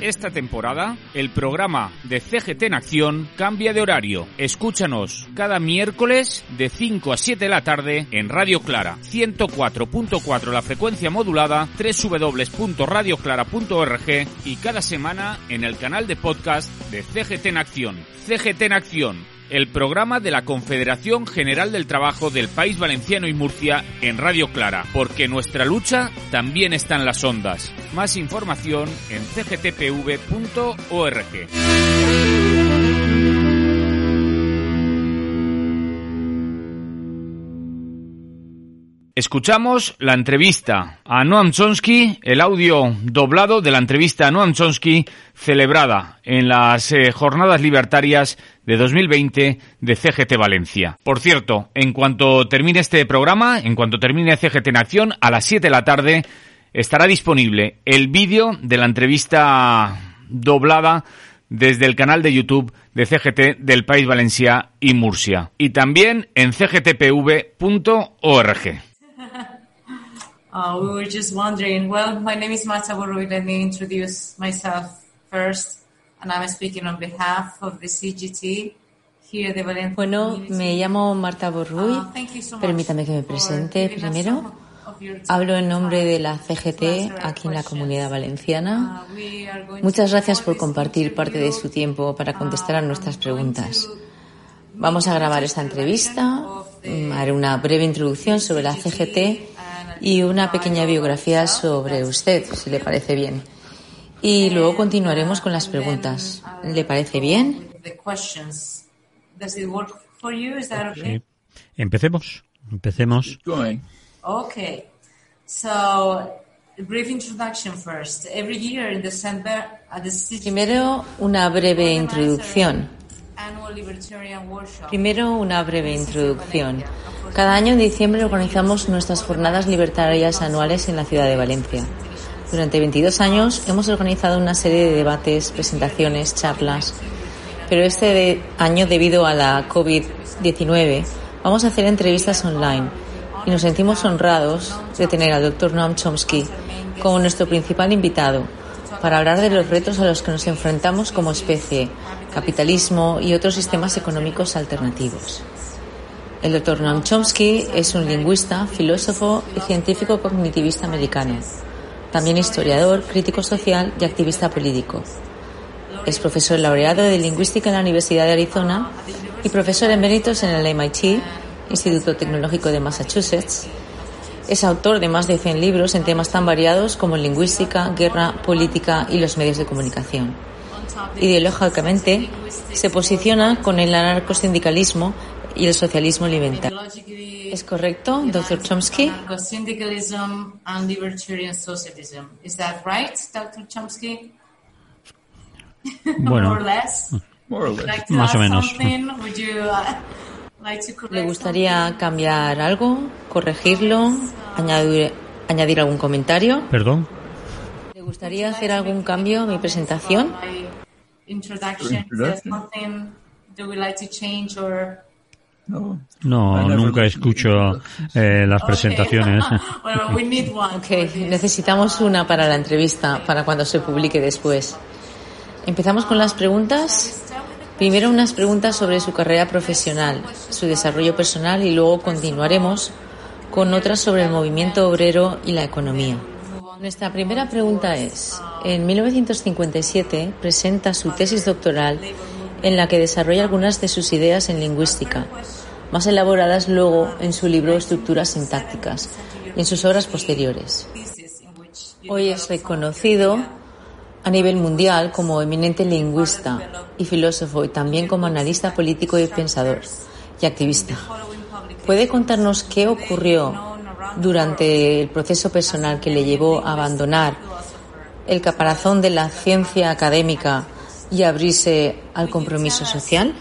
Esta temporada, el programa de CGT en Acción cambia de horario. Escúchanos cada miércoles de 5 a 7 de la tarde en Radio Clara, 104.4 la frecuencia modulada, www.radioclara.org y cada semana en el canal de podcast de CGT en Acción. CGT en Acción el programa de la Confederación General del Trabajo del País Valenciano y Murcia en Radio Clara, porque nuestra lucha también está en las ondas. Más información en cgtpv.org. Escuchamos la entrevista a Noam Chomsky, el audio doblado de la entrevista a Noam Chomsky celebrada en las eh, jornadas libertarias de 2020 de CGT Valencia. Por cierto, en cuanto termine este programa, en cuanto termine CGT en acción, a las 7 de la tarde estará disponible el vídeo de la entrevista doblada desde el canal de YouTube de CGT del País Valencia y Murcia y también en cgtpv.org. Uh, we were just wondering. Well, my name is Marta Borrui. Let me introduce myself first, and I'm speaking on behalf of the CGT. Here, the Valencia Bueno, me llamo Marta Borruy. Uh, thank you so much Permítame que me presente primero. Hablo en nombre de la CGT aquí en la. Comunidad Valenciana. Uh, Muchas gracias por compartir parte de su tiempo para contestar a Uh, nuestras preguntas. Vamos a grabar esta entrevista, mm, haré una breve introducción sobre la CGT y una pequeña biografía sobre usted, si le parece bien. Y luego continuaremos con las preguntas. ¿Le parece bien? The questions. Does it work for you? Is that okay? Sí. Empecemos. Empecemos. Okay. So, a brief introduction first. Every year in December at the city Primero, una breve introducción. Primero, una breve introducción. Cada año en diciembre organizamos nuestras jornadas libertarias anuales en la ciudad de Valencia. Durante 22 años hemos organizado una serie de debates, presentaciones, charlas, pero este año, debido a la COVID-19, vamos a hacer entrevistas online y nos sentimos honrados de tener al Dr. Noam Chomsky como nuestro principal invitado para hablar de los retos a los que nos enfrentamos como especie, capitalismo y otros sistemas económicos alternativos. El Dr. Noam Chomsky es un lingüista, filósofo y científico cognitivista americano, también historiador, crítico social y activista político. Es profesor laureado de lingüística en la Universidad de Arizona y profesor eméritos en el MIT, Instituto Tecnológico de Massachusetts. Es autor de más de 100 libros en temas tan variados como lingüística, guerra, política y los medios de comunicación. Ideológicamente, se posiciona con el anarcosindicalismo y el socialismo alimentario. Ideologically ¿Es correcto, Dr. Chomsky? Bueno, Más o menos. uh, ¿Le gustaría cambiar algo, corregirlo, añadir, añadir algún comentario? perdón. ¿Le gustaría hacer algún cambio a mi presentación? Introduction? Is there something do we like to change or? No, nunca escucho eh, las presentaciones. well, we need one. Ok, for this. necesitamos una para la entrevista, para cuando se publique después. Empezamos con las preguntas. Primero unas preguntas sobre su carrera profesional, su desarrollo personal y luego continuaremos con otras sobre el movimiento obrero y la economía. Nuestra primera pregunta es, en 1957 presenta su tesis doctoral en la que desarrolla algunas de sus ideas en lingüística, más elaboradas luego en su libro Estructuras sintácticas y en sus obras posteriores. Hoy es reconocido a nivel mundial como eminente lingüista y filósofo y también como analista político y pensador y activista. ¿Puede contarnos qué ocurrió durante el proceso personal que le llevó a abandonar el caparazón de la ciencia académica y abrirse al compromiso social?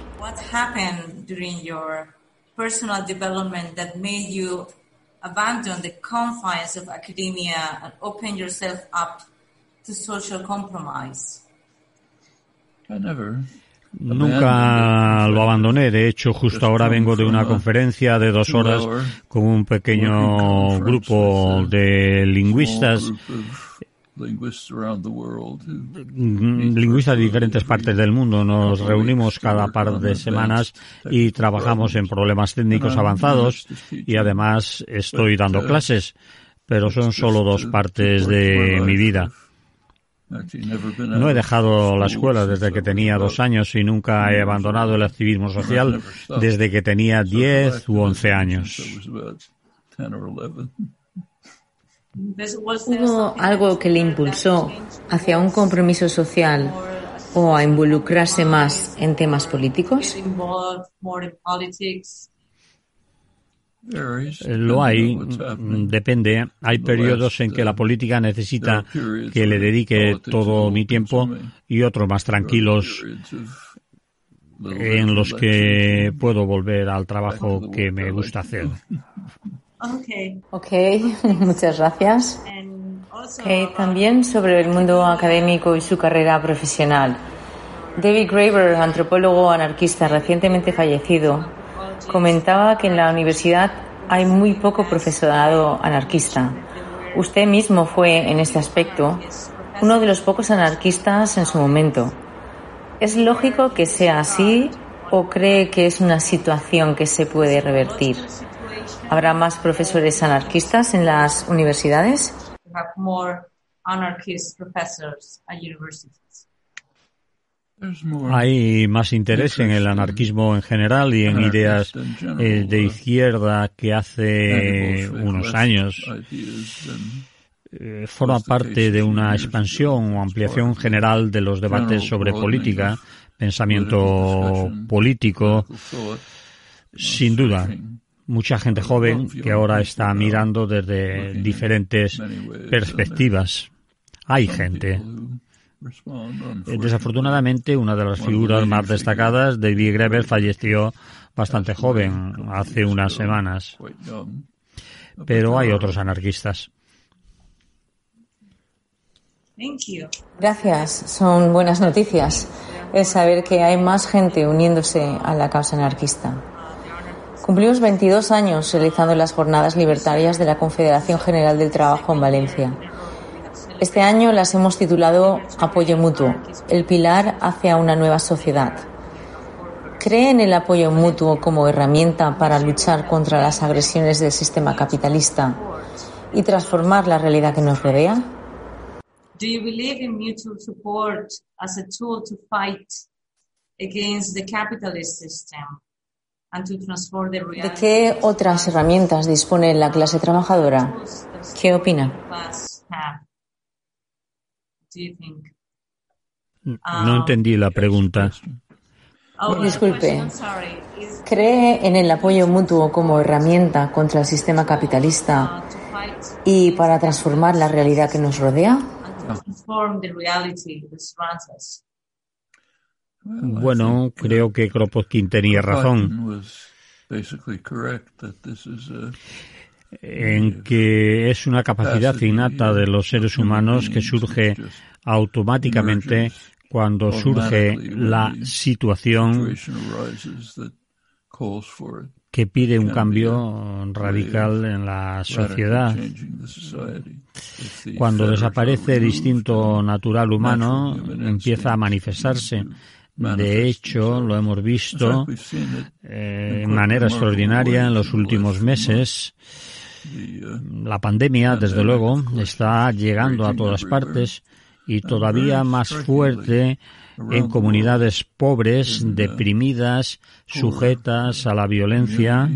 Nunca lo abandoné. De hecho, justo ahora vengo de una conferencia de dos horas con un pequeño grupo de lingüistas lingüistas de diferentes partes del mundo. Nos reunimos cada par de semanas y trabajamos en problemas técnicos avanzados y además estoy dando clases, pero son solo dos partes de mi vida. No he dejado la escuela desde que tenía dos años y nunca he abandonado el activismo social desde que tenía diez u once años. ¿Hubo algo que le impulsó hacia un compromiso social o a involucrarse más en temas políticos? Lo hay, mm, depende. Hay periodos en que la política necesita que le dedique todo mi tiempo y otros más tranquilos en los que puedo volver al trabajo que me gusta hacer. Ok, muchas gracias. también sobre el mundo académico y su carrera profesional. David Graeber, antropólogo anarquista recientemente fallecido, comentaba que en la universidad hay muy poco profesorado anarquista. Usted mismo fue, en este aspecto, uno de los pocos anarquistas en su momento. ¿Es lógico que sea así o cree que es una situación que se puede revertir? ¿Habrá más profesores anarquistas en las universidades? Hay más interés en el anarquismo en general y en ideas eh, de izquierda que hace unos años. Eh, forma parte de una expansión o ampliación general de los debates sobre política, pensamiento político, sin duda. Mucha gente joven que ahora está mirando desde diferentes perspectivas. Hay gente desafortunadamente, una de las figuras más destacadas, David Greber, falleció bastante joven, hace unas semanas. Pero hay otros anarquistas. Gracias, son buenas noticias. Es saber que hay más gente uniéndose a la causa anarquista. Cumplimos 22 años realizando las jornadas libertarias de la Confederación General del Trabajo en Valencia. Este año las hemos titulado Apoyo Mutuo, el pilar hacia una nueva sociedad. ¿Cree en el apoyo mutuo como herramienta para luchar contra las agresiones del sistema capitalista y transformar la realidad que nos rodea? Do you believe in mutual support as a tool to fight against the capitalist system and to transform the reality? ¿De qué otras herramientas dispone la clase trabajadora? ¿Qué opina? No entendí la pregunta. Oh, Disculpe. ¿Cree en el apoyo mutuo como herramienta contra el sistema capitalista y para transformar la realidad que nos rodea? Bueno, creo que Kropotkin tenía razón en que es una capacidad innata de los seres humanos que surge automáticamente cuando surge la situación que pide un cambio radical en la sociedad. Cuando desaparece el instinto natural humano, empieza a manifestarse. De hecho, lo hemos visto eh, de manera extraordinaria en los últimos meses. La pandemia, desde luego, está llegando a todas partes y todavía más fuerte en comunidades pobres, deprimidas, sujetas a la violencia,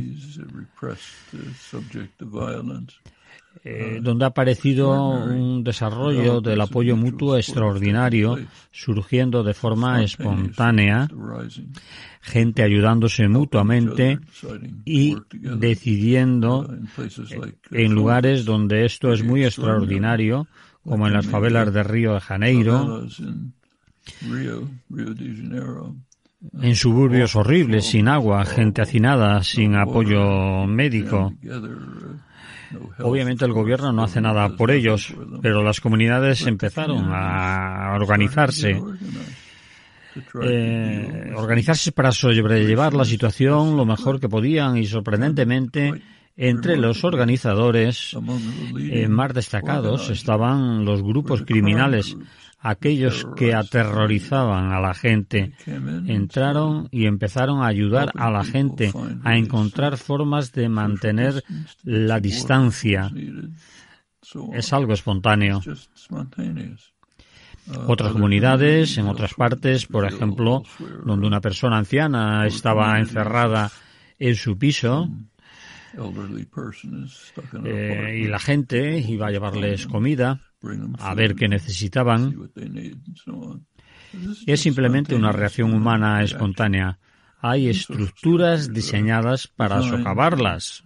eh, donde ha aparecido un desarrollo del apoyo mutuo extraordinario, surgiendo de forma espontánea gente ayudándose mutuamente y decidiendo en lugares donde esto es muy extraordinario, como en las favelas de Río de Janeiro, en suburbios horribles, sin agua, gente hacinada, sin apoyo médico. Obviamente el gobierno no hace nada por ellos, pero las comunidades empezaron a organizarse. Eh, organizarse para sobrellevar la situación lo mejor que podían y sorprendentemente entre los organizadores eh, más destacados estaban los grupos criminales, aquellos que aterrorizaban a la gente. Entraron y empezaron a ayudar a la gente a encontrar formas de mantener la distancia. Es algo espontáneo. Otras comunidades, en otras partes, por ejemplo, donde una persona anciana estaba encerrada en su piso, eh, y la gente iba a llevarles comida, a ver qué necesitaban. Es simplemente una reacción humana espontánea. Hay estructuras diseñadas para socavarlas.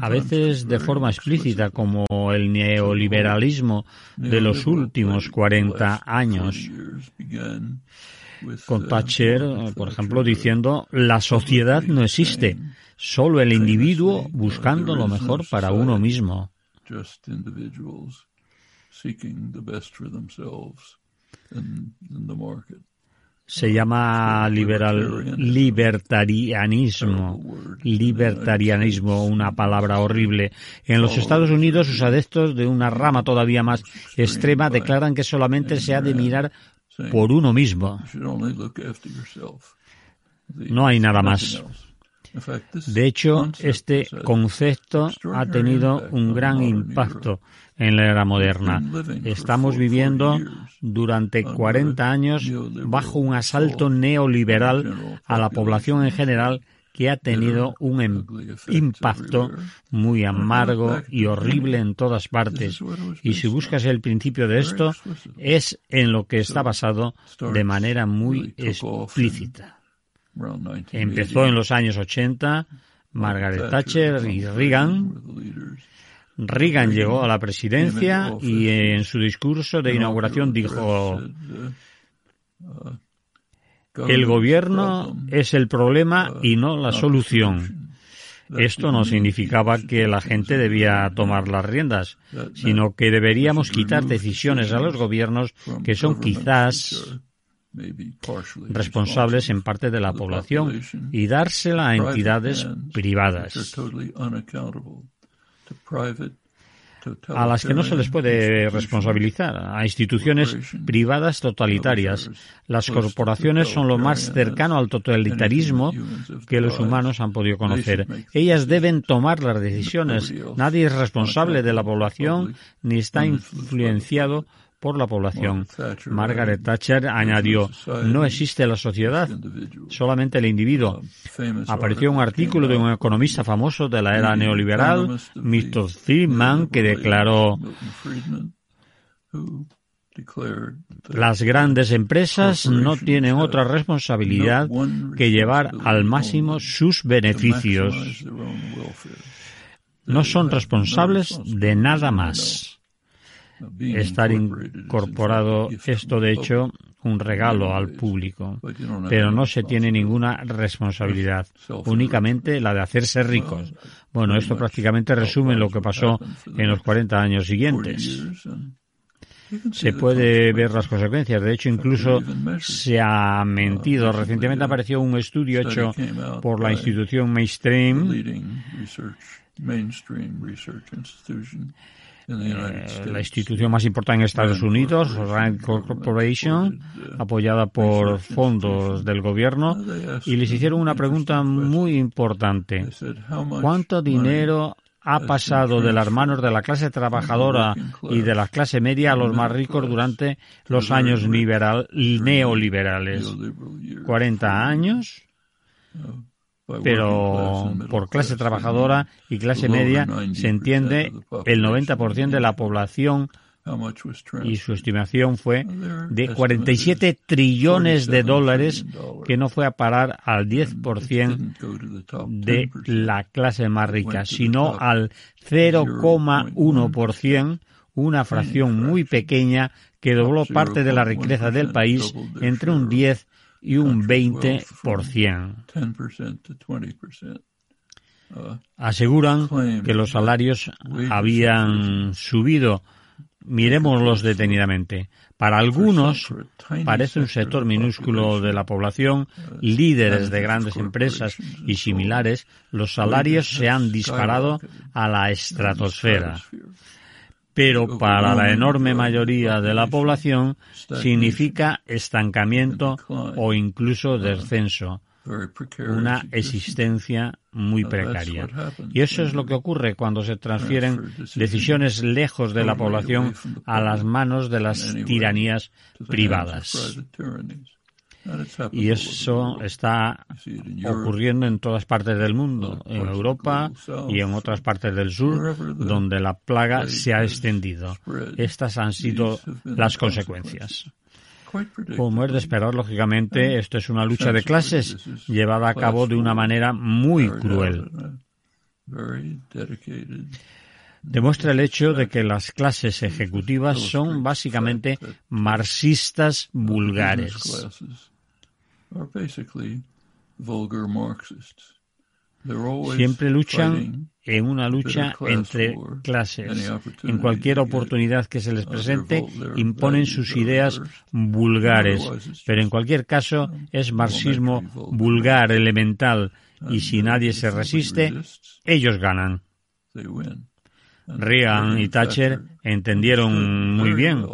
A veces de forma explícita, como el neoliberalismo de los últimos 40 años. con Thatcher, por ejemplo, diciendo la sociedad no existe, solo el individuo buscando lo mejor para uno mismo. Se llama liberal, libertarianismo. Libertarianismo, una palabra horrible. En los Estados Unidos, sus adeptos de una rama todavía más extrema declaran que solamente se ha de mirar por uno mismo. No hay nada más. De hecho, este concepto ha tenido un gran impacto en la era moderna. Estamos viviendo durante 40 años bajo un asalto neoliberal a la población en general que ha tenido un em- impacto muy amargo y horrible en todas partes. Y si buscas el principio de esto, es en lo que está basado de manera muy explícita. Empezó en los años 80, Margaret Thatcher y Reagan. Reagan llegó a la presidencia y en su discurso de inauguración dijo el gobierno es el problema y no la solución. Esto no significaba que la gente debía tomar las riendas, sino que deberíamos quitar decisiones a los gobiernos que son quizás responsables en parte de la población y dársela a entidades privadas a las que no se les puede responsabilizar, a instituciones privadas totalitarias. Las corporaciones son lo más cercano al totalitarismo que los humanos han podido conocer. Ellas deben tomar las decisiones. Nadie es responsable de la población ni está influenciado por la población. Margaret Thatcher añadió, no existe la sociedad, solamente el individuo. Apareció un artículo de un economista famoso de la era neoliberal, Mr. Friedman, que declaró las grandes empresas no tienen otra responsabilidad que llevar al máximo sus beneficios. No son responsables de nada más estar incorporado esto, de hecho, un regalo al público, pero no se tiene ninguna responsabilidad, únicamente la de hacerse ricos. Bueno, esto prácticamente resume lo que pasó en los 40 años siguientes. Se puede ver las consecuencias. De hecho, incluso se ha mentido. Recientemente apareció un estudio hecho por la institución Mainstream eh, la institución más importante en Estados Unidos, Rand Corporation, apoyada por fondos del gobierno, y les hicieron una pregunta muy importante. ¿Cuánto dinero ha pasado de las manos de la clase trabajadora y de la clase media a los más ricos durante los años neoliberales? ¿40 años? Pero por clase trabajadora y clase media se entiende el 90% de la población y su estimación fue de 47 trillones de dólares que no fue a parar al 10% de la clase más rica, sino al 0,1%, una fracción muy pequeña que dobló parte de la riqueza del país entre un 10 y un 20%. Aseguran que los salarios habían subido Miremoslos detenidamente. Para algunos, parece un sector minúsculo de la población, líderes de grandes empresas y similares, los salarios se han disparado a la estratosfera. Pero para la enorme mayoría de la población significa estancamiento o incluso descenso. Una existencia muy precaria. Y eso es lo que ocurre cuando se transfieren decisiones lejos de la población a las manos de las tiranías privadas. Y eso está ocurriendo en todas partes del mundo, en Europa y en otras partes del sur, donde la plaga se ha extendido. Estas han sido las consecuencias. Como es de esperar, lógicamente, esto es una lucha de clases llevada a cabo de una manera muy cruel. Demuestra el hecho de que las clases ejecutivas son básicamente marxistas vulgares. Siempre luchan en una lucha entre clases. En cualquier oportunidad que se les presente, imponen sus ideas vulgares. Pero en cualquier caso, es marxismo vulgar, elemental, y si nadie se resiste, ellos ganan. Reagan y Thatcher entendieron muy bien.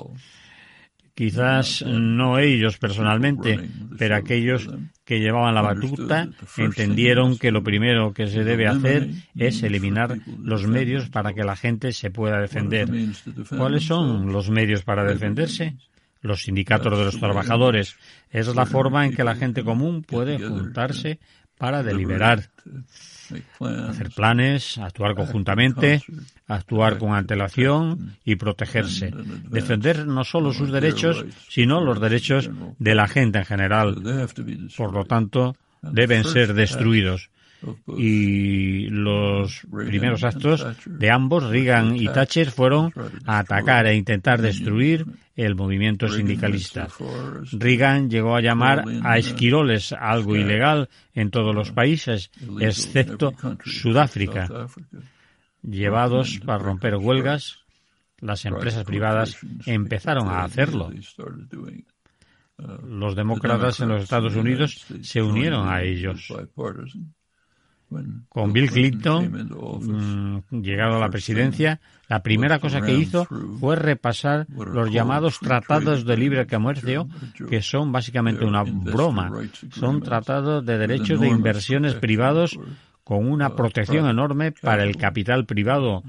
Quizás no ellos personalmente, pero aquellos que llevaban la batuta entendieron que lo primero que se debe hacer es eliminar los medios para que la gente se pueda defender. ¿Cuáles son los medios para defenderse? Los sindicatos de los trabajadores. Es la forma en que la gente común puede juntarse para deliberar hacer planes, actuar conjuntamente, actuar con antelación y protegerse. Defender no solo sus derechos, sino los derechos de la gente en general. Por lo tanto, deben ser destruidos y los primeros actos de ambos, Reagan y Thatcher, fueron a atacar e intentar destruir el movimiento sindicalista. Reagan llegó a llamar a esquiroles algo ilegal en todos los países, excepto Sudáfrica. Llevados para romper huelgas, las empresas privadas empezaron a hacerlo. Los demócratas en los Estados Unidos se unieron a ellos. Con Bill Clinton, mm, llegado a la presidencia, la primera cosa que hizo fue repasar los llamados tratados de libre comercio, que son básicamente una broma. Son tratados de derechos de inversiones privados con una protección enorme para el capital. privado,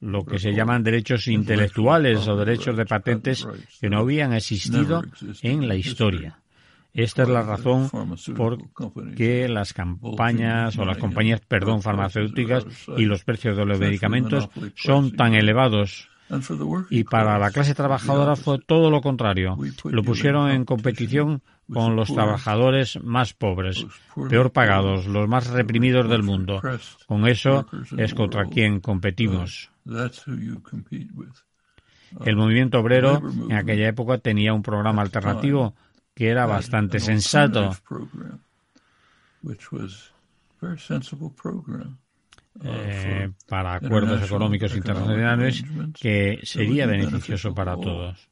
lo que se llaman derechos intelectuales o derechos de patentes que no habían existido en la historia. Esta es la razón por que las campañas o las compañías, perdón, farmacéuticas y los precios de los medicamentos son tan elevados. Y para la clase trabajadora fue todo lo contrario. Lo pusieron en competición con los trabajadores más pobres, peor pagados, los más reprimidos del mundo. Con eso es contra quien competimos. El movimiento obrero en aquella época tenía un programa alternativo que era bastante sensato. Eh, para acuerdos económicos internacionales que sería beneficioso para todos.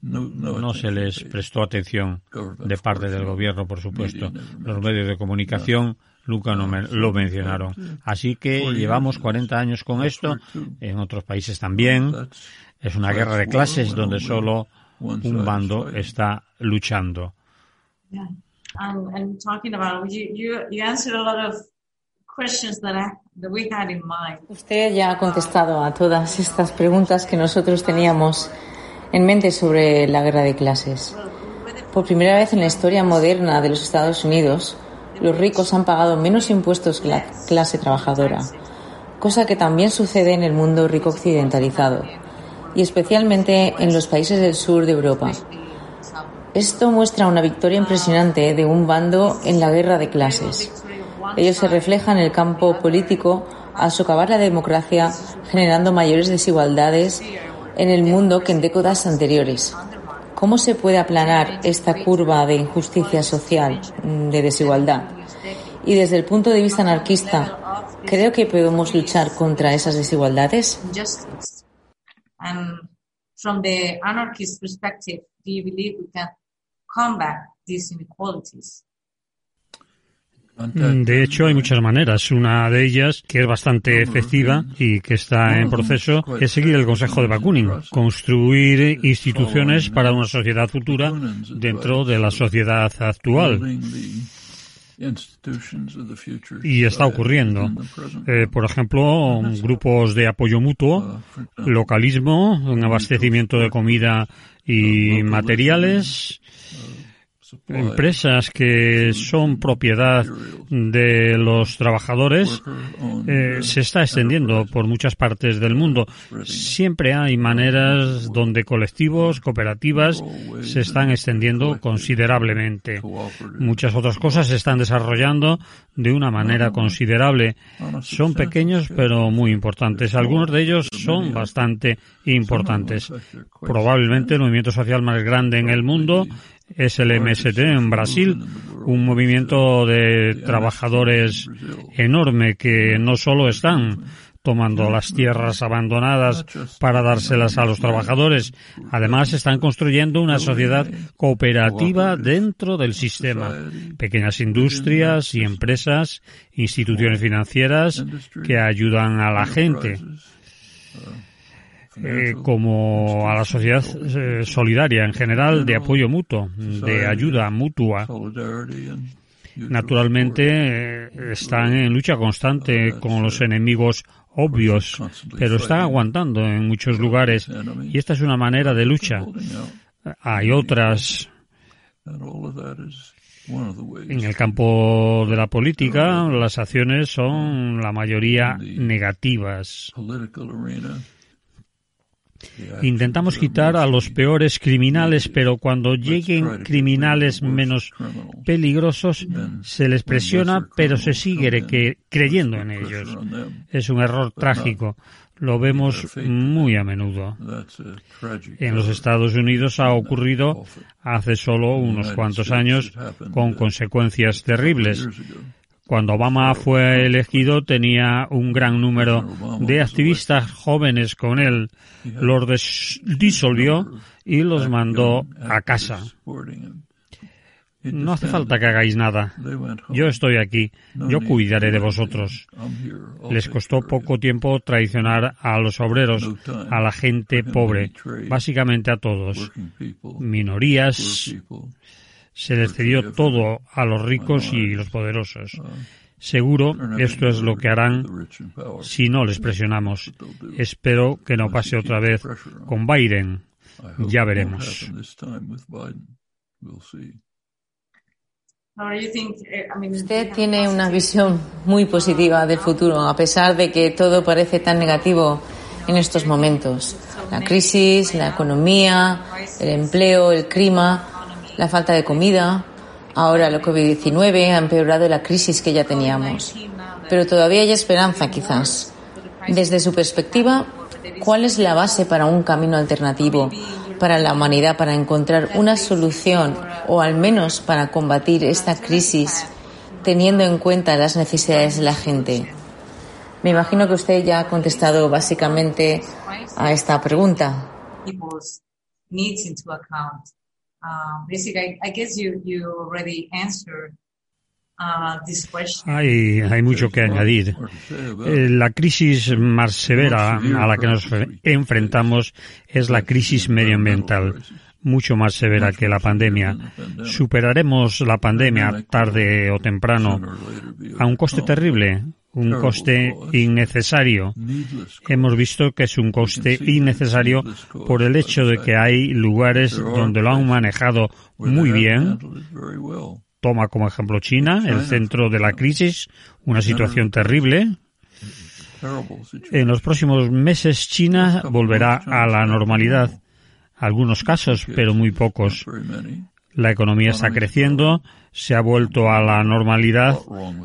No se les prestó atención de parte del gobierno, por supuesto. Los medios de comunicación nunca lo mencionaron. Así que llevamos 40 años con esto, en otros países también. Es una guerra de clases donde solo un bando está luchando. Usted ya ha contestado a todas estas preguntas que nosotros teníamos en mente sobre la guerra de clases. Por primera vez en la historia moderna de los Estados Unidos, los ricos han pagado menos impuestos que la clase trabajadora, cosa que también sucede en el mundo rico occidentalizado y especialmente en los países del sur de Europa. Esto muestra una victoria impresionante de un bando en la guerra de clases. Ello se refleja en el campo político al socavar la democracia, generando mayores desigualdades en el mundo que en décadas anteriores. ¿Cómo se puede aplanar esta curva de injusticia social, de desigualdad? Y desde el punto de vista anarquista, creo que podemos luchar contra esas desigualdades. From the anarchist perspective, do you believe we can combat these inequalities? De hecho, hay muchas maneras. Una de ellas, que es bastante efectiva y que está en proceso, es seguir el consejo de Bakunin, construir instituciones para una sociedad futura dentro de la sociedad actual. Y está ocurriendo. Eh, por ejemplo, grupos de apoyo mutuo, localismo, un abastecimiento de comida y materiales, empresas que son propiedad de los trabajadores eh, se está extendiendo por muchas partes del mundo. Siempre hay maneras donde colectivos, cooperativas se están extendiendo considerablemente. Muchas otras cosas se están desarrollando de una manera considerable. Son pequeños pero muy importantes. Algunos de ellos son bastante importantes. Probablemente el movimiento social más grande en el mundo es el MST en Brasil, un movimiento de trabajadores enorme que no solo están tomando las tierras abandonadas para dárselas a los trabajadores. Además, están construyendo una sociedad cooperativa dentro del sistema. Pequeñas industrias y empresas, instituciones financieras que ayudan a la gente. Eh, como a la sociedad eh, solidaria en general de apoyo mutuo, de ayuda mutua. Naturalmente eh, están en lucha constante con los enemigos obvios, pero están aguantando en muchos lugares y esta es una manera de lucha. Hay otras. En el campo de la política, las acciones son la mayoría negativas. Intentamos quitar a los peores criminales, pero cuando lleguen criminales menos peligrosos, se les presiona, pero se sigue creyendo en ellos. Es un error trágico. Lo vemos muy a menudo. En los Estados Unidos ha ocurrido hace solo unos cuantos años con consecuencias terribles. Cuando Obama fue elegido tenía un gran número de activistas jóvenes con él. Los disolvió y los mandó a casa. No hace falta que hagáis nada. Yo estoy aquí. Yo cuidaré de vosotros. Les costó poco tiempo traicionar a los obreros, a la gente pobre, básicamente a todos. Minorías, se les cedió todo a los ricos y los poderosos. Seguro esto es lo que harán si no les presionamos. Espero que no pase otra vez con Biden. Ya veremos. Usted tiene una visión muy positiva del futuro, a pesar de que todo parece tan negativo en estos momentos. La crisis, la economía, el empleo, el clima la falta de comida. Ahora la COVID-19 ha empeorado la crisis que ya teníamos. Pero todavía hay esperanza, quizás. Desde su perspectiva, ¿cuál es la base para un camino alternativo para la humanidad, para encontrar una solución o al menos para combatir esta crisis teniendo en cuenta las necesidades de la gente? Me imagino que usted ya ha contestado básicamente a esta pregunta. Um, I, guess you, you already answered uh, hay, hay mucho que añadir. Eh, la crisis más severa a la que nos enfrentamos es la crisis medioambiental, mucho más severa que la pandemia. Superaremos la pandemia tarde o temprano a un coste terrible, un coste innecesario. Hemos visto que es un coste innecesario por el hecho de que hay lugares donde lo han manejado muy bien. Toma como ejemplo China, el centro de la crisis, una situación terrible. En los próximos meses China volverá a la normalidad. Algunos casos, pero muy pocos. La economía está creciendo, se ha vuelto a la normalidad.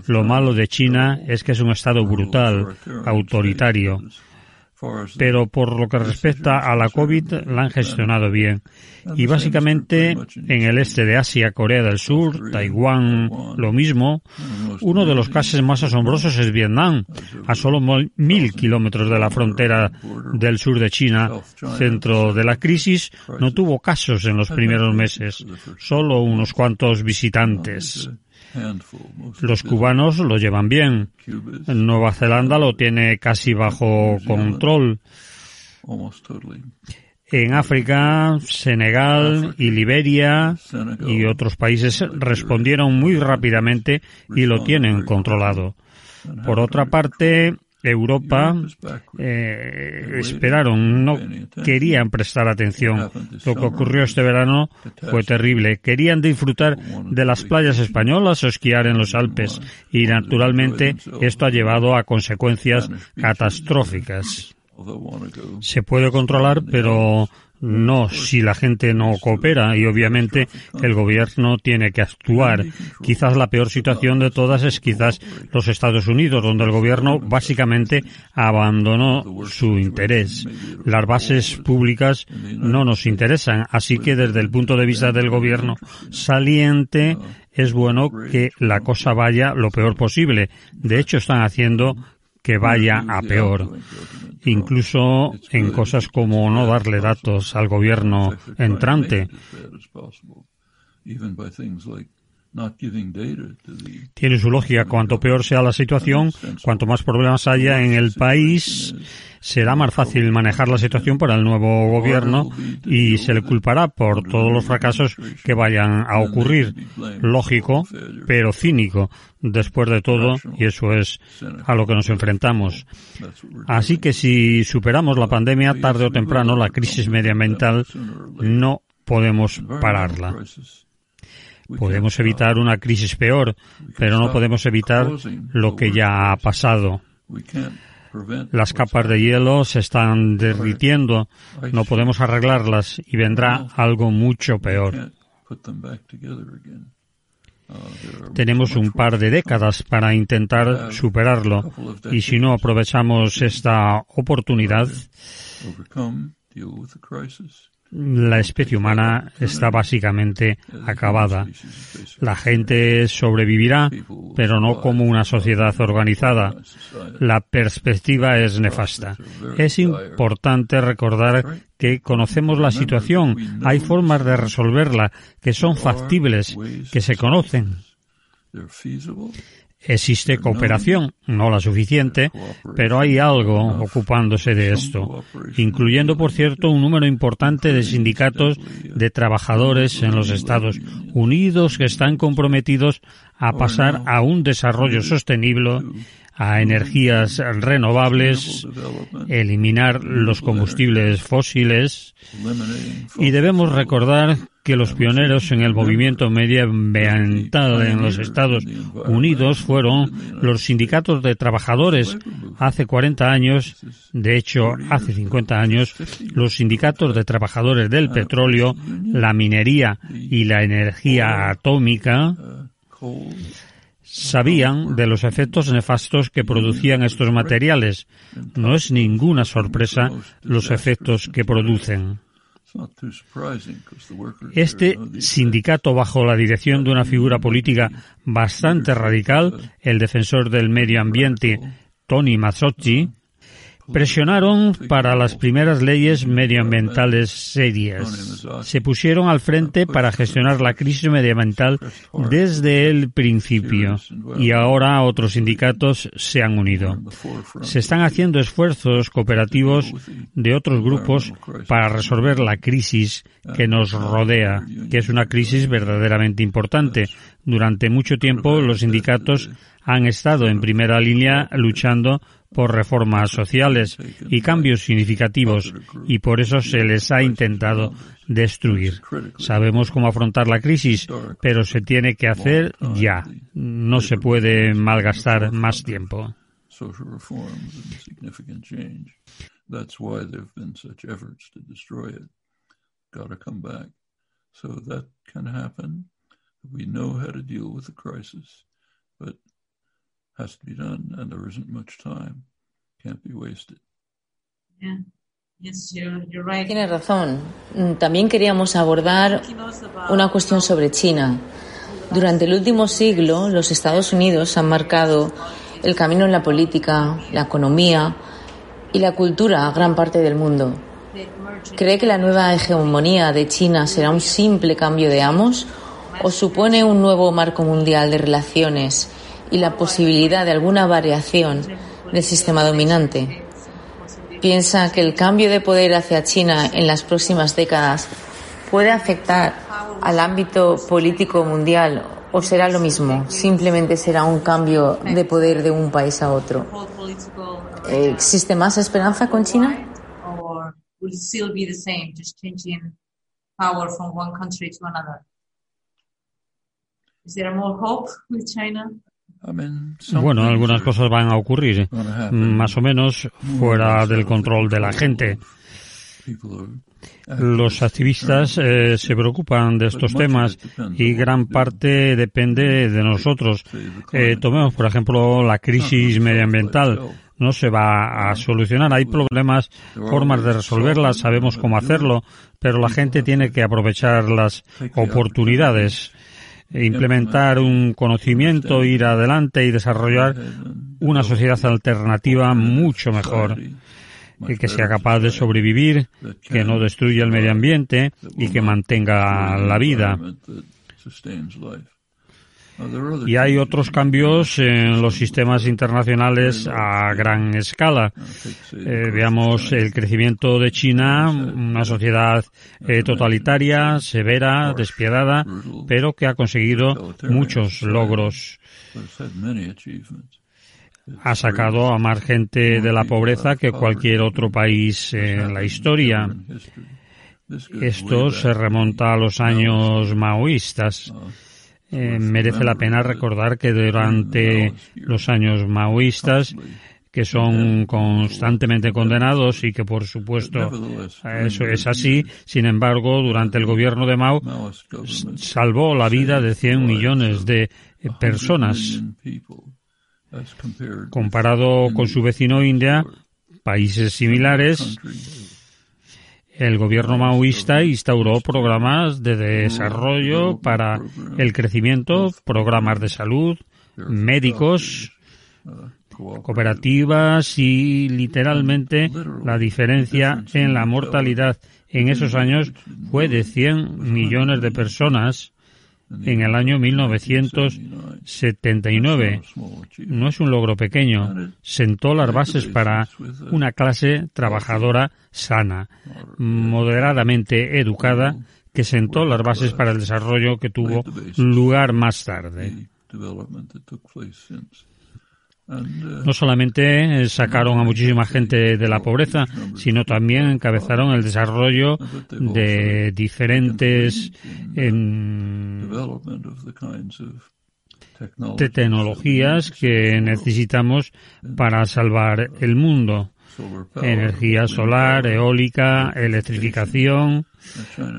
Lo malo de China es que es un Estado brutal, autoritario pero por lo que respecta a la COVID la han gestionado bien. Y básicamente en el este de Asia, Corea del Sur, Taiwán, lo mismo. Uno de los casos más asombrosos es Vietnam, a solo mil kilómetros de la frontera del sur de China, centro de la crisis, no tuvo casos en los primeros meses, solo unos cuantos visitantes. Los cubanos lo llevan bien. Nueva Zelanda lo tiene casi bajo control. En África, Senegal y Liberia y otros países respondieron muy rápidamente y lo tienen controlado. Por otra parte, Europa eh, esperaron, no querían prestar atención. Lo que ocurrió este verano fue terrible. Querían disfrutar de las playas españolas o esquiar en los Alpes y naturalmente esto ha llevado a consecuencias catastróficas. Se puede controlar, pero no si la gente no coopera y obviamente el gobierno tiene que actuar. Quizás la peor situación de todas es quizás los Estados Unidos, donde el gobierno básicamente abandonó su interés. Las bases públicas no nos interesan, así que desde el punto de vista del gobierno saliente es bueno que la cosa vaya lo peor posible. De hecho, están haciendo que vaya a peor, incluso en cosas como no darle datos al gobierno entrante. Tiene su lógica. Cuanto peor sea la situación, cuanto más problemas haya en el país, será más fácil manejar la situación para el nuevo gobierno y se le culpará por todos los fracasos que vayan a ocurrir. Lógico, pero cínico, después de todo, y eso es a lo que nos enfrentamos. Así que si superamos la pandemia, tarde o temprano, la crisis medioambiental no podemos pararla. Podemos evitar una crisis peor, pero no podemos evitar lo que ya ha pasado. Las capas de hielo se están derritiendo, no podemos arreglarlas y vendrá algo mucho peor. Tenemos un par de décadas para intentar superarlo. y si no aprovechamos esta oportunidad, la especie humana está básicamente acabada. La gente sobrevivirá, pero no como una sociedad organizada. La perspectiva es nefasta. Es importante recordar que conocemos la situación, hay formas de resolverla que son factibles, que se conocen. Existe cooperación, no la suficiente, pero hay algo ocupándose de esto, incluyendo, por cierto, un número importante de sindicatos de trabajadores en los Estados Unidos que están comprometidos a pasar a un desarrollo sostenible a energías renovables, eliminar los combustibles fósiles. Y debemos recordar que los pioneros en el movimiento medioambiental en los Estados Unidos fueron los sindicatos de trabajadores. Hace 40 años, de hecho, hace 50 años, los sindicatos de trabajadores del petróleo, la minería y la energía atómica sabían de los efectos nefastos que producían estos materiales. No es ninguna sorpresa los efectos que producen. Este sindicato, bajo la dirección de una figura política bastante radical, el defensor del medio ambiente, Tony Mazzocchi, Presionaron para las primeras leyes medioambientales serias. Se pusieron al frente para gestionar la crisis medioambiental desde el principio. Y ahora otros sindicatos se han unido. Se están haciendo esfuerzos cooperativos de otros grupos para resolver la crisis que nos rodea, que es una crisis verdaderamente importante. Durante mucho tiempo los sindicatos han estado en primera línea luchando por reformas sociales y cambios significativos y por eso se les ha intentado destruir. Sabemos cómo afrontar la crisis, pero se tiene que hacer ya. No se puede malgastar más tiempo. So that can happen. We know how to deal with the crisis, but has to be done, and there isn't much time. Can't be wasted. Yeah. Yes, you're, you're right. Tienes razón. También queríamos abordar una cuestión sobre China. Durante el último siglo, los Estados Unidos han marcado el camino en la política, la economía y la cultura a gran parte del mundo. ¿Cree que la nueva hegemonía de China será un simple cambio de amos o supone un nuevo marco mundial de relaciones y la posibilidad de alguna variación del sistema dominante? ¿Piensa que el cambio de poder hacia China en las próximas décadas puede afectar al ámbito político mundial o será lo mismo? Simplemente será un cambio de poder de un país a otro. ¿Existe más esperanza con China? Is there more hope with China? Bueno, algunas cosas van a ocurrir, gonna happen. más o menos fuera del control de la gente. Los activistas eh, se preocupan de estos temas y gran parte depende de nosotros. Eh, tomemos, por ejemplo, la crisis medioambiental. No se va a solucionar. Hay problemas, formas de resolverlas, sabemos cómo hacerlo, pero la gente tiene que aprovechar las oportunidades, implementar un conocimiento, ir adelante y desarrollar una sociedad alternativa mucho mejor que sea capaz de sobrevivir, que no destruya el medio ambiente y que mantenga la vida. Y hay otros cambios en los sistemas internacionales a gran escala. Eh, veamos el crecimiento de China, una sociedad eh, totalitaria, severa, despiadada, pero que ha conseguido muchos logros. Ha sacado a más gente de la pobreza que cualquier otro país en la historia. Esto se remonta a los años maoístas. Eh, merece la pena recordar que durante los años maoístas, que son constantemente condenados y que por supuesto eso es así, sin embargo, durante el gobierno de Mao salvó la vida de 100 millones de eh, personas. Comparado con su vecino India, países similares, el gobierno maoísta instauró programas de desarrollo para el crecimiento, programas de salud, médicos, cooperativas y literalmente la diferencia en la mortalidad. En esos años fue de 100 millones de personas en el año 1979. No es un logro pequeño. Sentó las bases para una clase trabajadora sana, moderadamente educada, que sentó las bases para el desarrollo que tuvo lugar más tarde. No solamente eh, sacaron a muchísima gente de la pobreza, sino también encabezaron el desarrollo de diferentes tecnologías que necesitamos para salvar el mundo. Energía solar, eólica, electrificación.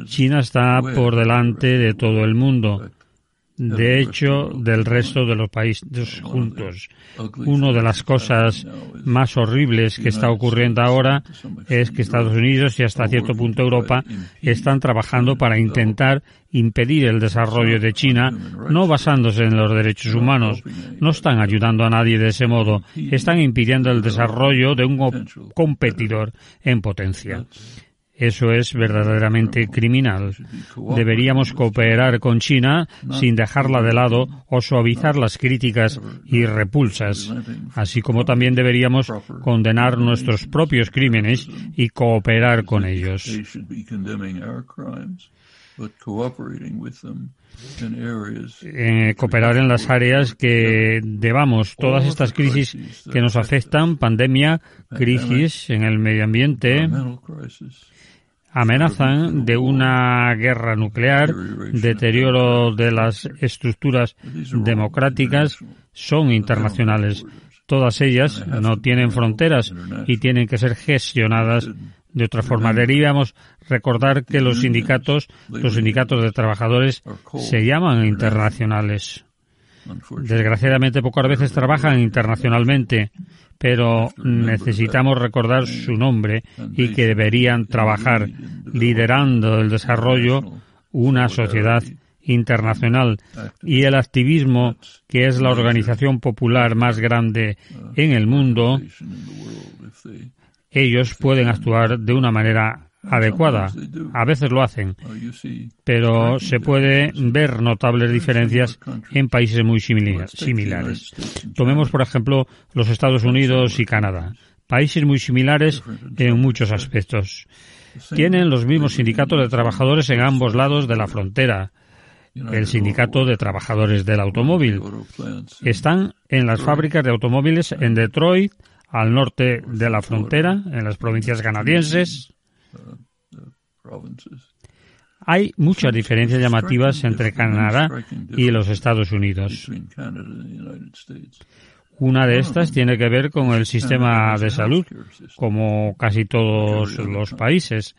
China está por delante de todo el mundo. De hecho, del resto de los países juntos. Una de las cosas más horribles que está ocurriendo ahora es que Estados Unidos y hasta cierto punto Europa están trabajando para intentar impedir el desarrollo de China, no basándose en los derechos humanos. No están ayudando a nadie de ese modo. Están impidiendo el desarrollo de un competidor en potencia. Eso es verdaderamente criminal. Deberíamos cooperar con China sin dejarla de lado o suavizar las críticas y repulsas, así como también deberíamos condenar nuestros propios crímenes y cooperar con ellos. Eh, cooperar en las áreas que debamos. Todas estas crisis que nos afectan, pandemia, crisis en el medio ambiente, amenazan de una guerra nuclear, deterioro de las estructuras democráticas, son internacionales. Todas ellas no tienen fronteras y tienen que ser gestionadas de otra forma. Deberíamos recordar que los sindicatos, los sindicatos de trabajadores, se llaman internacionales. Desgraciadamente, pocas veces trabajan internacionalmente, pero necesitamos recordar su nombre y que deberían trabajar liderando el desarrollo una sociedad internacional y el activismo, que es la organización popular más grande en el mundo, ellos pueden actuar de una manera adecuada. A veces lo hacen, pero se puede ver notables diferencias en países muy similares. Tomemos, por ejemplo, los Estados Unidos y Canadá, países muy similares en muchos aspectos. Tienen los mismos sindicatos de trabajadores en ambos lados de la frontera. El sindicato de trabajadores del automóvil. Están en las fábricas de automóviles en Detroit, al norte de la frontera, en las provincias canadienses. Hay muchas diferencias llamativas entre Canadá y los Estados Unidos. Una de estas tiene que ver con el sistema de salud, como casi todos los países.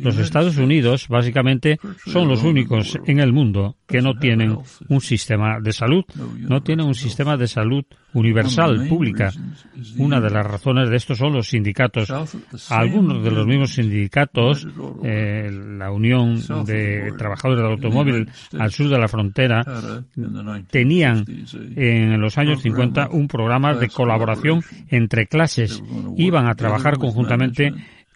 Los Estados Unidos, básicamente, son los únicos en el mundo que no tienen un sistema de salud, no tienen un sistema de salud universal, pública. Una de las razones de esto son los sindicatos. Algunos de los mismos sindicatos, eh, la Unión de Trabajadores del Automóvil al sur de la frontera, tenían en los años 50 un programa de colaboración entre clases. Iban a trabajar conjuntamente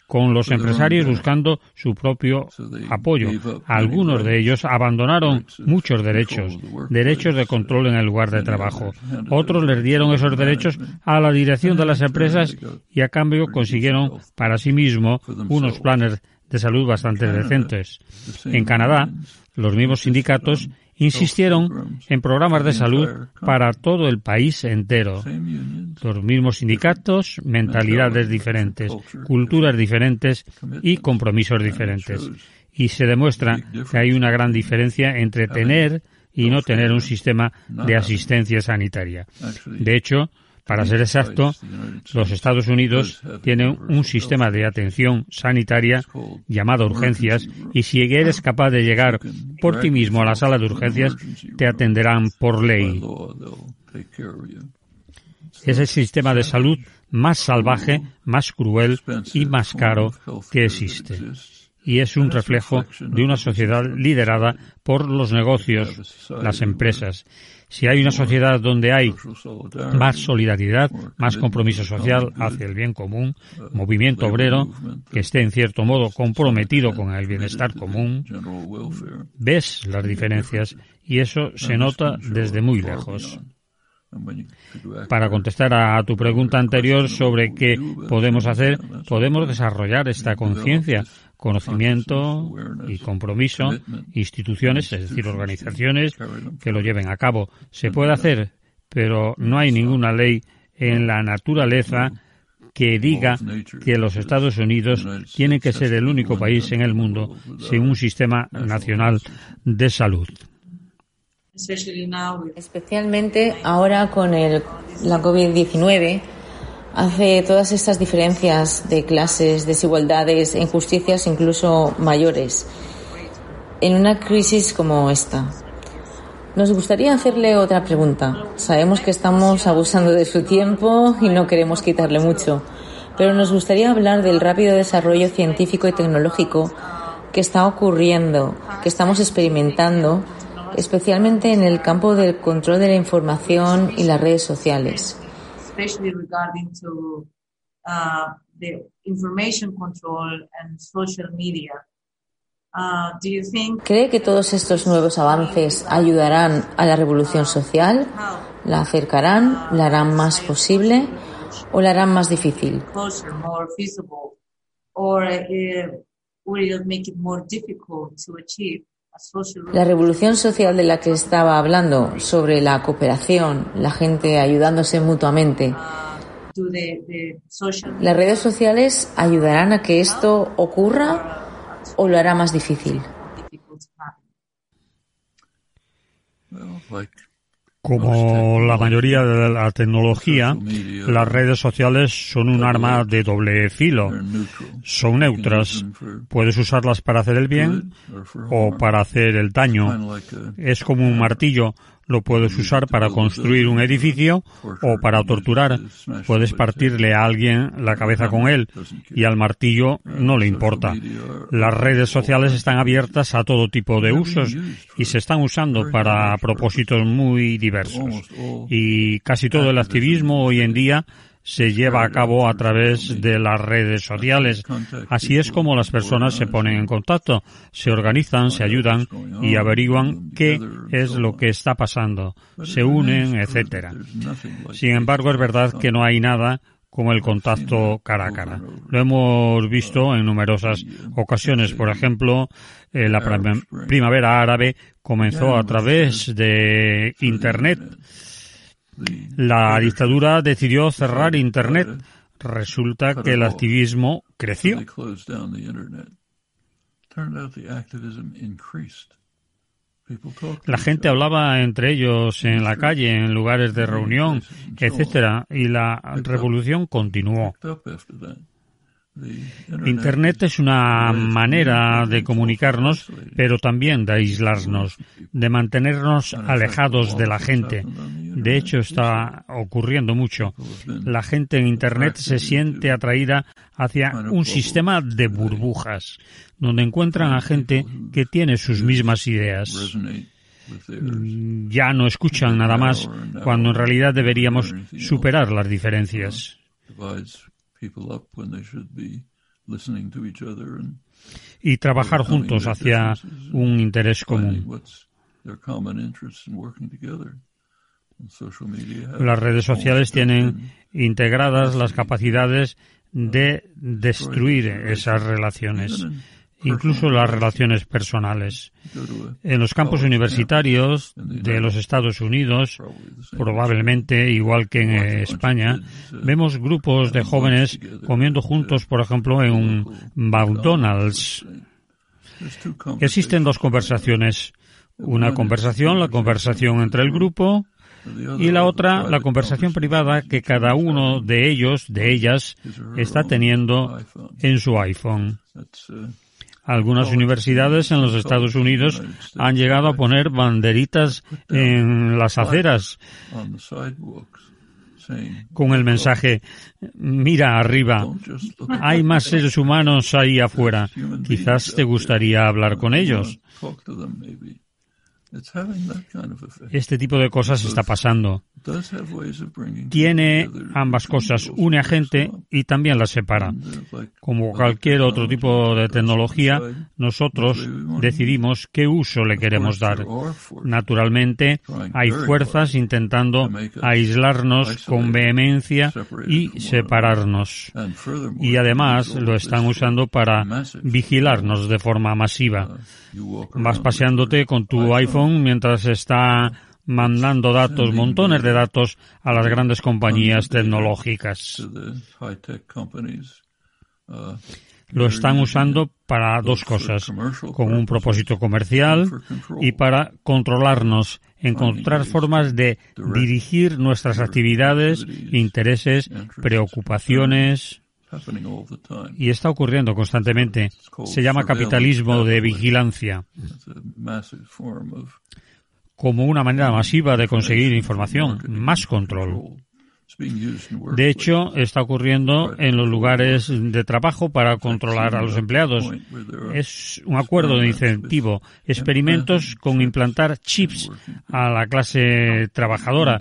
con los empresarios buscando su propio apoyo. Algunos de ellos abandonaron muchos derechos, derechos de control en el lugar de trabajo. Otros les dieron esos derechos a la dirección de las empresas y a cambio consiguieron para sí mismo unos planes de salud bastante decentes. En Canadá, los mismos sindicatos insistieron en programas de salud para todo el país entero. Los mismos sindicatos, mentalidades diferentes, culturas diferentes y compromisos diferentes. Y se demuestra que hay una gran diferencia entre tener y no tener un sistema de asistencia sanitaria. De hecho, para ser exacto, los Estados Unidos tienen un sistema de atención sanitaria llamado urgencias y si eres capaz de llegar por ti mismo a la sala de urgencias, te atenderán por ley. Es el sistema de salud más salvaje, más cruel y más caro que existe y es un reflejo de una sociedad liderada por los negocios, las empresas. Si hay una sociedad donde hay más solidaridad, más compromiso social hacia el bien común, movimiento obrero que esté en cierto modo comprometido con el bienestar común, ves las diferencias y eso se nota desde muy lejos. Para contestar a tu pregunta anterior sobre qué podemos hacer, podemos desarrollar esta conciencia conocimiento y compromiso, instituciones, es decir, organizaciones que lo lleven a cabo. Se puede hacer, pero no hay ninguna ley en la naturaleza que diga que los Estados Unidos tienen que ser el único país en el mundo sin un sistema nacional de salud. Especialmente ahora con el, la COVID-19, hace todas estas diferencias de clases, desigualdades e injusticias incluso mayores en una crisis como esta. Nos gustaría hacerle otra pregunta. Sabemos que estamos abusando de su tiempo y no queremos quitarle mucho, pero nos gustaría hablar del rápido desarrollo científico y tecnológico que está ocurriendo, que estamos experimentando, especialmente en el campo del control de la información y las redes sociales especially regarding to uh, the information control and social media. Uh, do you think ¿Cree que todos estos nuevos avances ayudarán a la revolución social? ¿La acercarán? ¿La harán más posible? ¿O la harán más difícil? Or, uh, will it make it more difficult to achieve? La revolución social de la que estaba hablando, sobre la cooperación, la gente ayudándose mutuamente, ¿las redes sociales ayudarán a que esto ocurra o lo hará más difícil? Como la mayoría de la tecnología, las redes sociales son un arma de doble filo. Son neutras. Puedes usarlas para hacer el bien o para hacer el daño. Es como un martillo lo puedes usar para construir un edificio o para torturar. Puedes partirle a alguien la cabeza con él y al martillo no le importa. Las redes sociales están abiertas a todo tipo de usos y se están usando para propósitos muy diversos. Y casi todo el activismo hoy en día se lleva a cabo a través de las redes sociales. Así es como las personas se ponen en contacto, se organizan, se ayudan y averiguan qué es lo que está pasando, se unen, etcétera. Sin embargo, es verdad que no hay nada como el contacto cara a cara. Lo hemos visto en numerosas ocasiones. Por ejemplo, eh, la primavera árabe comenzó a través de Internet la dictadura decidió cerrar Internet. Resulta que el activismo creció. La gente hablaba entre ellos en la calle, en lugares de reunión, etcétera, y la revolución continuó. Internet es una manera de comunicarnos, pero también de aislarnos, de mantenernos alejados de la gente. De hecho, está ocurriendo mucho. La gente en Internet se siente atraída hacia un sistema de burbujas, donde encuentran a gente que tiene sus mismas ideas ya no escuchan nada más cuando en realidad deberíamos superar las diferencias y trabajar juntos hacia un interés común. Las redes sociales tienen integradas las capacidades de destruir esas relaciones incluso las relaciones personales. En los campos universitarios de los Estados Unidos, probablemente igual que en España, vemos grupos de jóvenes comiendo juntos, por ejemplo, en un McDonald's. Existen dos conversaciones. Una conversación, la conversación entre el grupo, y la otra, la conversación privada que cada uno de ellos, de ellas, está teniendo en su iPhone. Algunas universidades en los Estados Unidos han llegado a poner banderitas en las aceras. Con el mensaje mira arriba, hay más seres humanos ahí afuera, quizás te gustaría hablar con ellos. Este tipo de cosas está pasando. Tiene ambas cosas, une a gente y también la separa. Como cualquier otro tipo de tecnología, nosotros decidimos qué uso le queremos dar. Naturalmente, hay fuerzas intentando aislarnos con vehemencia y separarnos. Y además lo están usando para vigilarnos de forma masiva. Vas paseándote con tu iPhone mientras está mandando datos, montones de datos a las grandes compañías tecnológicas. Lo están usando para dos cosas, con un propósito comercial y para controlarnos, encontrar formas de dirigir nuestras actividades, intereses, preocupaciones, y está ocurriendo constantemente. Se llama capitalismo de vigilancia como una manera masiva de conseguir información, más control. De hecho, está ocurriendo en los lugares de trabajo para controlar a los empleados. Es un acuerdo de incentivo, experimentos con implantar chips a la clase trabajadora.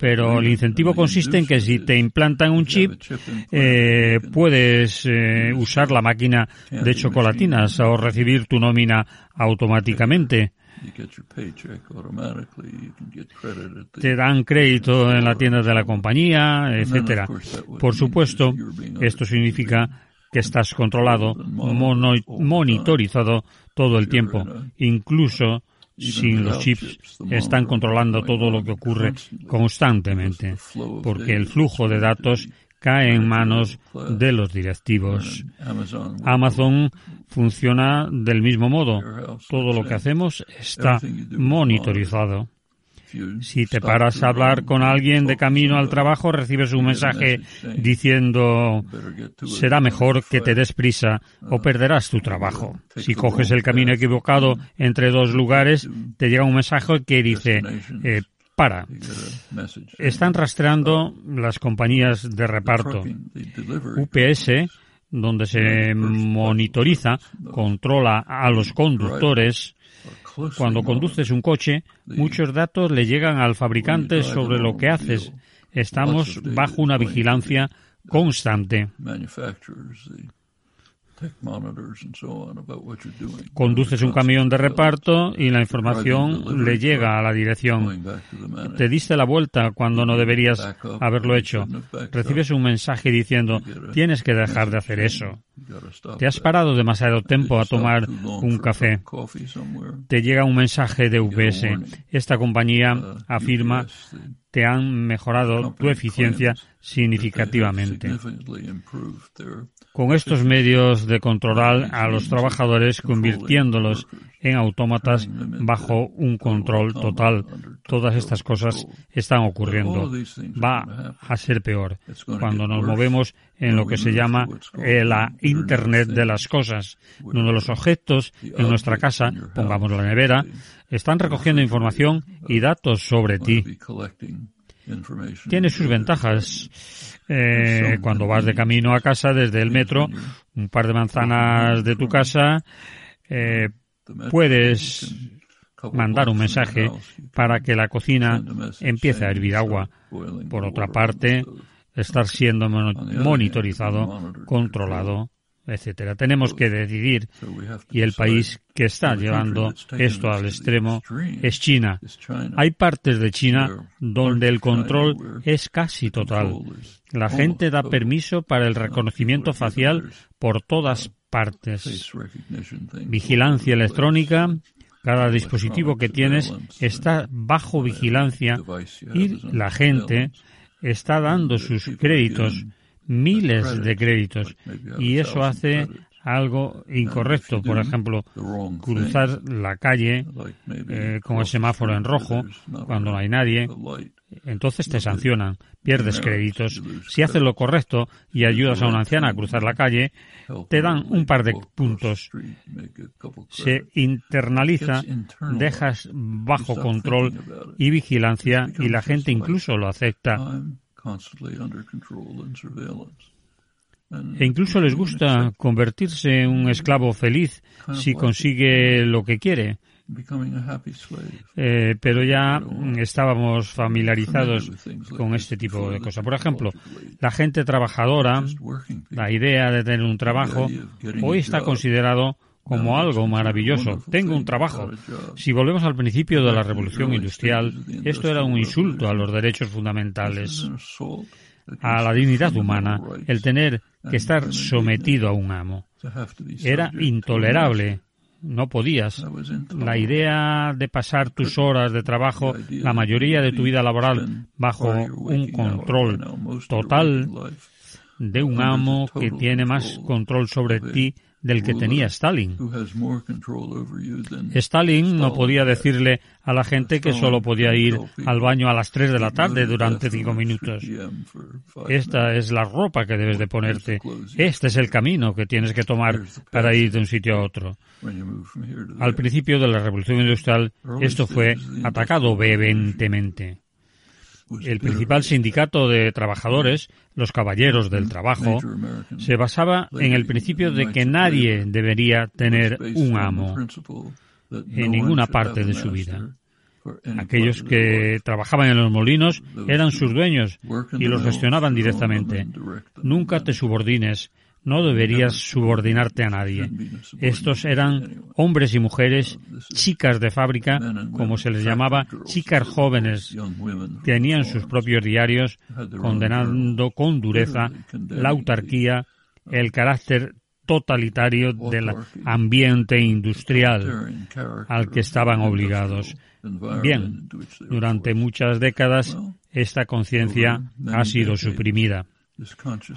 Pero el incentivo consiste en que si te implantan un chip, eh, puedes eh, usar la máquina de chocolatinas o recibir tu nómina automáticamente. Te dan crédito en la tienda de la compañía, etcétera. Por supuesto, esto significa que estás controlado, monitorizado todo el tiempo, incluso sin los chips están controlando todo lo que ocurre constantemente, porque el flujo de datos cae en manos de los directivos. Amazon funciona del mismo modo. Todo lo que hacemos está monitorizado. Si te paras a hablar con alguien de camino al trabajo, recibes un mensaje diciendo será mejor que te des prisa o perderás tu trabajo. Si coges el camino equivocado entre dos lugares, te llega un mensaje que dice eh, para. Están rastreando las compañías de reparto. UPS donde se monitoriza, controla a los conductores. Cuando conduces un coche, muchos datos le llegan al fabricante sobre lo que haces. Estamos bajo una vigilancia constante. Conduces un camión de reparto y la información le llega a la dirección. Te diste la vuelta cuando no deberías haberlo hecho. Recibes un mensaje diciendo, tienes que dejar de hacer eso. Te has parado demasiado tiempo a tomar un café. Te llega un mensaje de UPS. Esta compañía afirma te han mejorado tu eficiencia significativamente. Con estos medios de controlar a los trabajadores, convirtiéndolos en autómatas bajo un control total. Todas estas cosas están ocurriendo. Va a ser peor cuando nos movemos en lo que se llama eh, la Internet de las cosas, donde los objetos en nuestra casa, pongamos la nevera, están recogiendo información y datos sobre ti. Tiene sus ventajas. Eh, cuando vas de camino a casa desde el metro, un par de manzanas de tu casa, eh, puedes mandar un mensaje para que la cocina empiece a hervir agua. Por otra parte, estar siendo monitorizado, controlado etcétera. Tenemos que decidir y el país que está llevando esto al extremo es China. Hay partes de China donde el control es casi total. La gente da permiso para el reconocimiento facial por todas partes. Vigilancia electrónica. Cada dispositivo que tienes está bajo vigilancia y la gente está dando sus créditos miles de créditos y eso hace algo incorrecto. Por ejemplo, cruzar la calle eh, con el semáforo en rojo cuando no hay nadie. Entonces te sancionan, pierdes créditos. Si haces lo correcto y ayudas a una anciana a cruzar la calle, te dan un par de puntos. Se internaliza, dejas bajo control y vigilancia y la gente incluso lo acepta. E incluso les gusta convertirse en un esclavo feliz si consigue lo que quiere. Eh, pero ya estábamos familiarizados con este tipo de cosas. Por ejemplo, la gente trabajadora, la idea de tener un trabajo, hoy está considerado como algo maravilloso. Tengo un trabajo. Si volvemos al principio de la revolución industrial, esto era un insulto a los derechos fundamentales, a la dignidad humana, el tener que estar sometido a un amo. Era intolerable. No podías. La idea de pasar tus horas de trabajo, la mayoría de tu vida laboral, bajo un control total de un amo que tiene más control sobre ti del que tenía Stalin. Stalin no podía decirle a la gente que solo podía ir al baño a las 3 de la tarde durante cinco minutos. Esta es la ropa que debes de ponerte. Este es el camino que tienes que tomar para ir de un sitio a otro. Al principio de la revolución industrial, esto fue atacado vehementemente. El principal sindicato de trabajadores, los Caballeros del Trabajo, se basaba en el principio de que nadie debería tener un amo en ninguna parte de su vida. Aquellos que trabajaban en los molinos eran sus dueños y los gestionaban directamente. Nunca te subordines no deberías subordinarte a nadie. Estos eran hombres y mujeres, chicas de fábrica, como se les llamaba, chicas jóvenes. Tenían sus propios diarios, condenando con dureza la autarquía, el carácter totalitario del ambiente industrial al que estaban obligados. Bien, durante muchas décadas esta conciencia ha sido suprimida.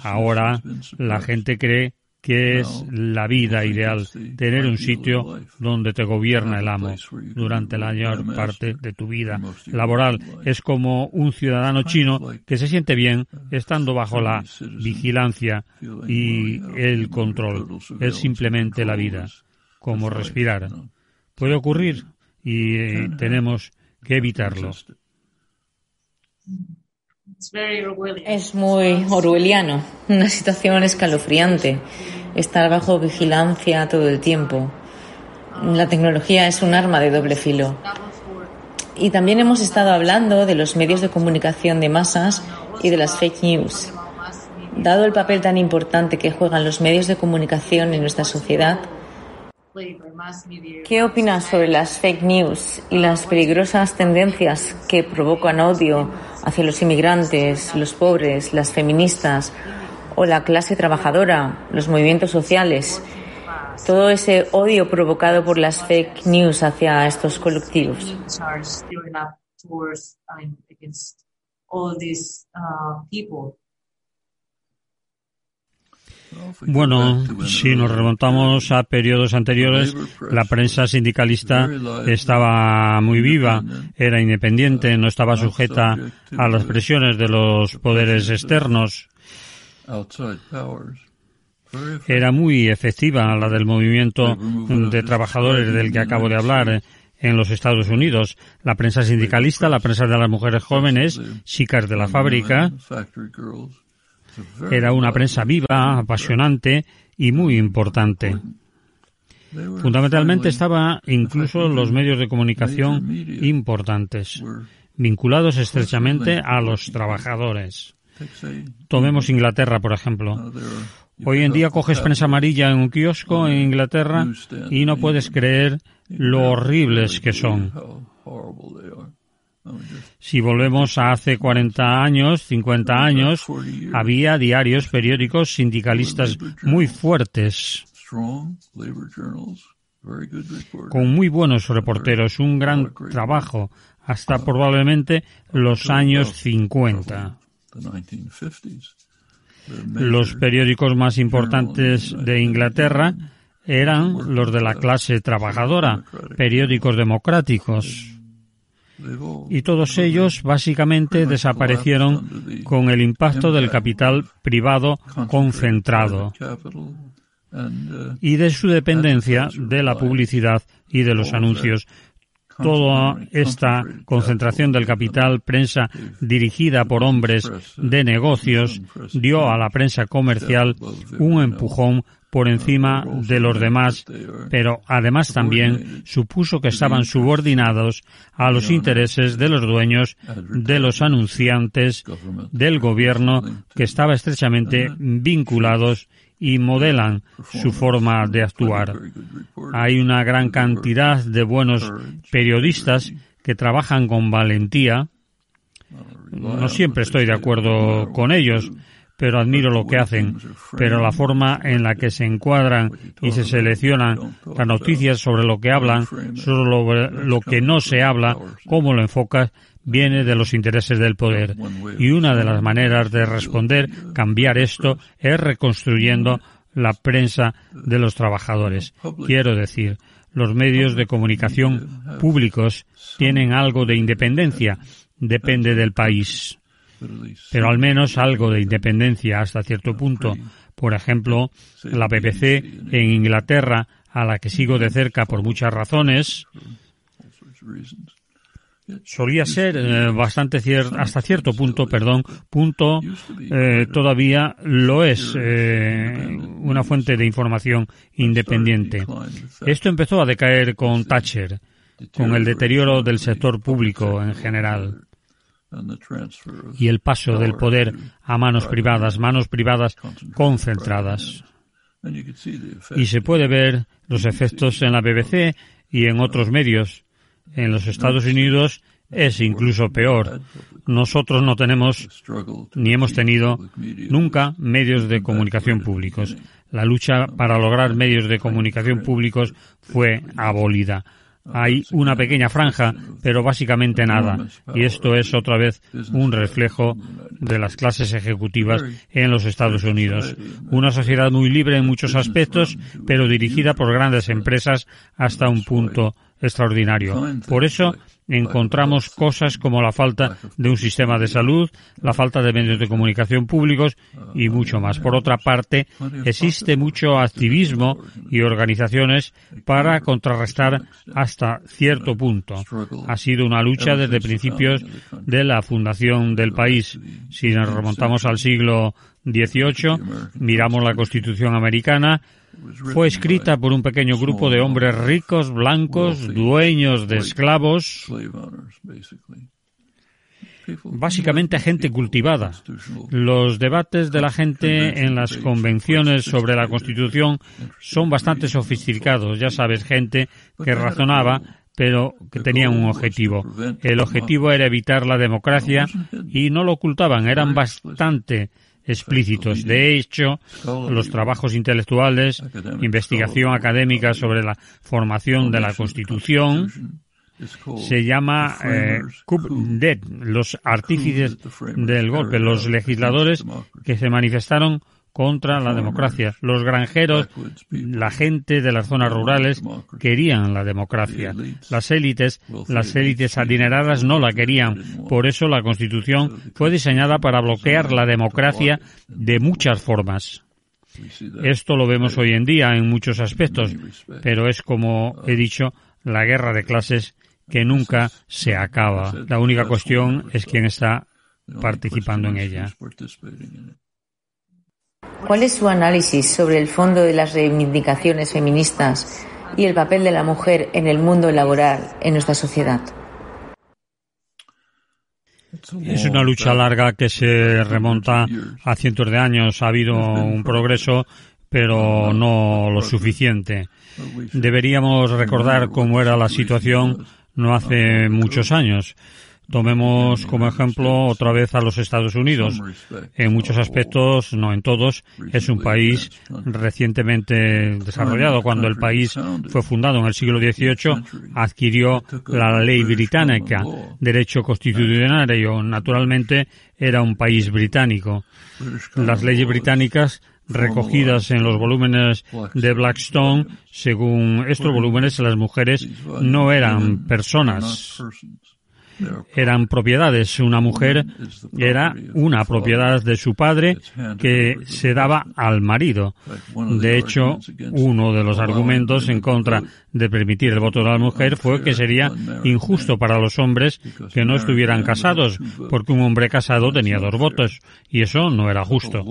Ahora la gente cree que es la vida ideal, tener un sitio donde te gobierna el amo durante la mayor parte de tu vida laboral. Es como un ciudadano chino que se siente bien estando bajo la vigilancia y el control. Es simplemente la vida, como respirar. Puede ocurrir y eh, tenemos que evitarlo. Es muy orwelliano, una situación escalofriante, estar bajo vigilancia todo el tiempo. La tecnología es un arma de doble filo. Y también hemos estado hablando de los medios de comunicación de masas y de las fake news. Dado el papel tan importante que juegan los medios de comunicación en nuestra sociedad, ¿Qué opinas sobre las fake news y las peligrosas tendencias que provocan odio hacia los inmigrantes, los pobres, las feministas o la clase trabajadora, los movimientos sociales? Todo ese odio provocado por las fake news hacia estos colectivos. Bueno, si nos remontamos a periodos anteriores, la prensa sindicalista estaba muy viva, era independiente, no estaba sujeta a las presiones de los poderes externos. Era muy efectiva la del movimiento de trabajadores del que acabo de hablar en los Estados Unidos. La prensa sindicalista, la prensa de las mujeres jóvenes, chicas de la fábrica, era una prensa viva, apasionante y muy importante. Fundamentalmente estaba incluso los medios de comunicación importantes, vinculados estrechamente a los trabajadores. Tomemos Inglaterra, por ejemplo. Hoy en día coges prensa amarilla en un kiosco en Inglaterra y no puedes creer lo horribles que son. Si volvemos a hace 40 años, 50 años, había diarios, periódicos sindicalistas muy fuertes, con muy buenos reporteros, un gran trabajo, hasta probablemente los años 50. Los periódicos más importantes de Inglaterra eran los de la clase trabajadora, periódicos democráticos y todos ellos básicamente desaparecieron con el impacto del capital privado concentrado y de su dependencia de la publicidad y de los anuncios. Toda esta concentración del capital prensa dirigida por hombres de negocios dio a la prensa comercial un empujón por encima de los demás, pero además también supuso que estaban subordinados a los intereses de los dueños, de los anunciantes, del gobierno, que estaba estrechamente vinculados y modelan su forma de actuar. Hay una gran cantidad de buenos periodistas que trabajan con valentía. No siempre estoy de acuerdo con ellos, pero admiro lo que hacen, pero la forma en la que se encuadran y se seleccionan las noticias sobre lo que hablan, sobre lo que no se habla, cómo lo enfocas, viene de los intereses del poder. Y una de las maneras de responder, cambiar esto, es reconstruyendo la prensa de los trabajadores. Quiero decir, los medios de comunicación públicos tienen algo de independencia, depende del país pero al menos algo de independencia hasta cierto punto. Por ejemplo, la BBC en Inglaterra, a la que sigo de cerca por muchas razones, solía ser eh, bastante hasta cierto punto, perdón, punto, eh, todavía lo es eh, una fuente de información independiente. Esto empezó a decaer con Thatcher, con el deterioro del sector público en general y el paso del poder a manos privadas, manos privadas concentradas. Y se puede ver los efectos en la BBC y en otros medios. En los Estados Unidos es incluso peor. Nosotros no tenemos ni hemos tenido nunca medios de comunicación públicos. La lucha para lograr medios de comunicación públicos fue abolida. Hay una pequeña franja, pero básicamente nada. Y esto es otra vez un reflejo de las clases ejecutivas en los Estados Unidos. Una sociedad muy libre en muchos aspectos, pero dirigida por grandes empresas hasta un punto extraordinario. Por eso encontramos cosas como la falta de un sistema de salud, la falta de medios de comunicación públicos y mucho más. Por otra parte, existe mucho activismo y organizaciones para contrarrestar hasta cierto punto. Ha sido una lucha desde principios de la fundación del país. Si nos remontamos al siglo XVIII, miramos la Constitución americana, fue escrita por un pequeño grupo de hombres ricos, blancos, dueños de esclavos, básicamente gente cultivada. Los debates de la gente en las convenciones sobre la Constitución son bastante sofisticados. Ya sabes, gente que razonaba pero que tenía un objetivo. El objetivo era evitar la democracia y no lo ocultaban, eran bastante explícitos. De hecho, los trabajos intelectuales, investigación académica sobre la formación de la Constitución, se llama eh, los artífices del golpe, los legisladores que se manifestaron contra la democracia. Los granjeros, la gente de las zonas rurales querían la democracia. Las élites, las élites adineradas no la querían. Por eso la Constitución fue diseñada para bloquear la democracia de muchas formas. Esto lo vemos hoy en día en muchos aspectos, pero es como he dicho, la guerra de clases que nunca se acaba. La única cuestión es quién está participando en ella. ¿Cuál es su análisis sobre el fondo de las reivindicaciones feministas y el papel de la mujer en el mundo laboral en nuestra sociedad? Es una lucha larga que se remonta a cientos de años. Ha habido un progreso, pero no lo suficiente. Deberíamos recordar cómo era la situación no hace muchos años. Tomemos como ejemplo otra vez a los Estados Unidos. En muchos aspectos, no en todos, es un país recientemente desarrollado. Cuando el país fue fundado en el siglo XVIII, adquirió la ley británica, derecho constitucional. Naturalmente, era un país británico. Las leyes británicas recogidas en los volúmenes de Blackstone, según estos volúmenes, las mujeres no eran personas eran propiedades. Una mujer era una propiedad de su padre que se daba al marido. De hecho, uno de los argumentos en contra de permitir el voto de la mujer fue que sería injusto para los hombres que no estuvieran casados, porque un hombre casado tenía dos votos, y eso no era justo.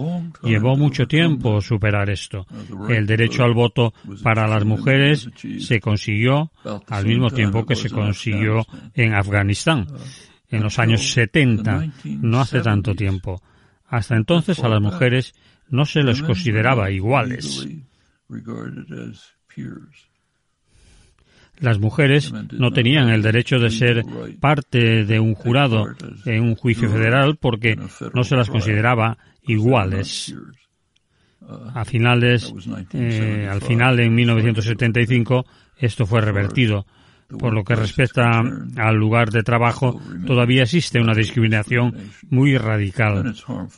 Llevó mucho tiempo superar esto. El derecho al voto para las mujeres se consiguió al mismo tiempo que se consiguió en Afganistán, en los años 70, no hace tanto tiempo. Hasta entonces a las mujeres no se les consideraba iguales. Las mujeres no tenían el derecho de ser parte de un jurado en un juicio federal porque no se las consideraba iguales. A finales, eh, al final, en 1975, esto fue revertido. Por lo que respecta al lugar de trabajo, todavía existe una discriminación muy radical.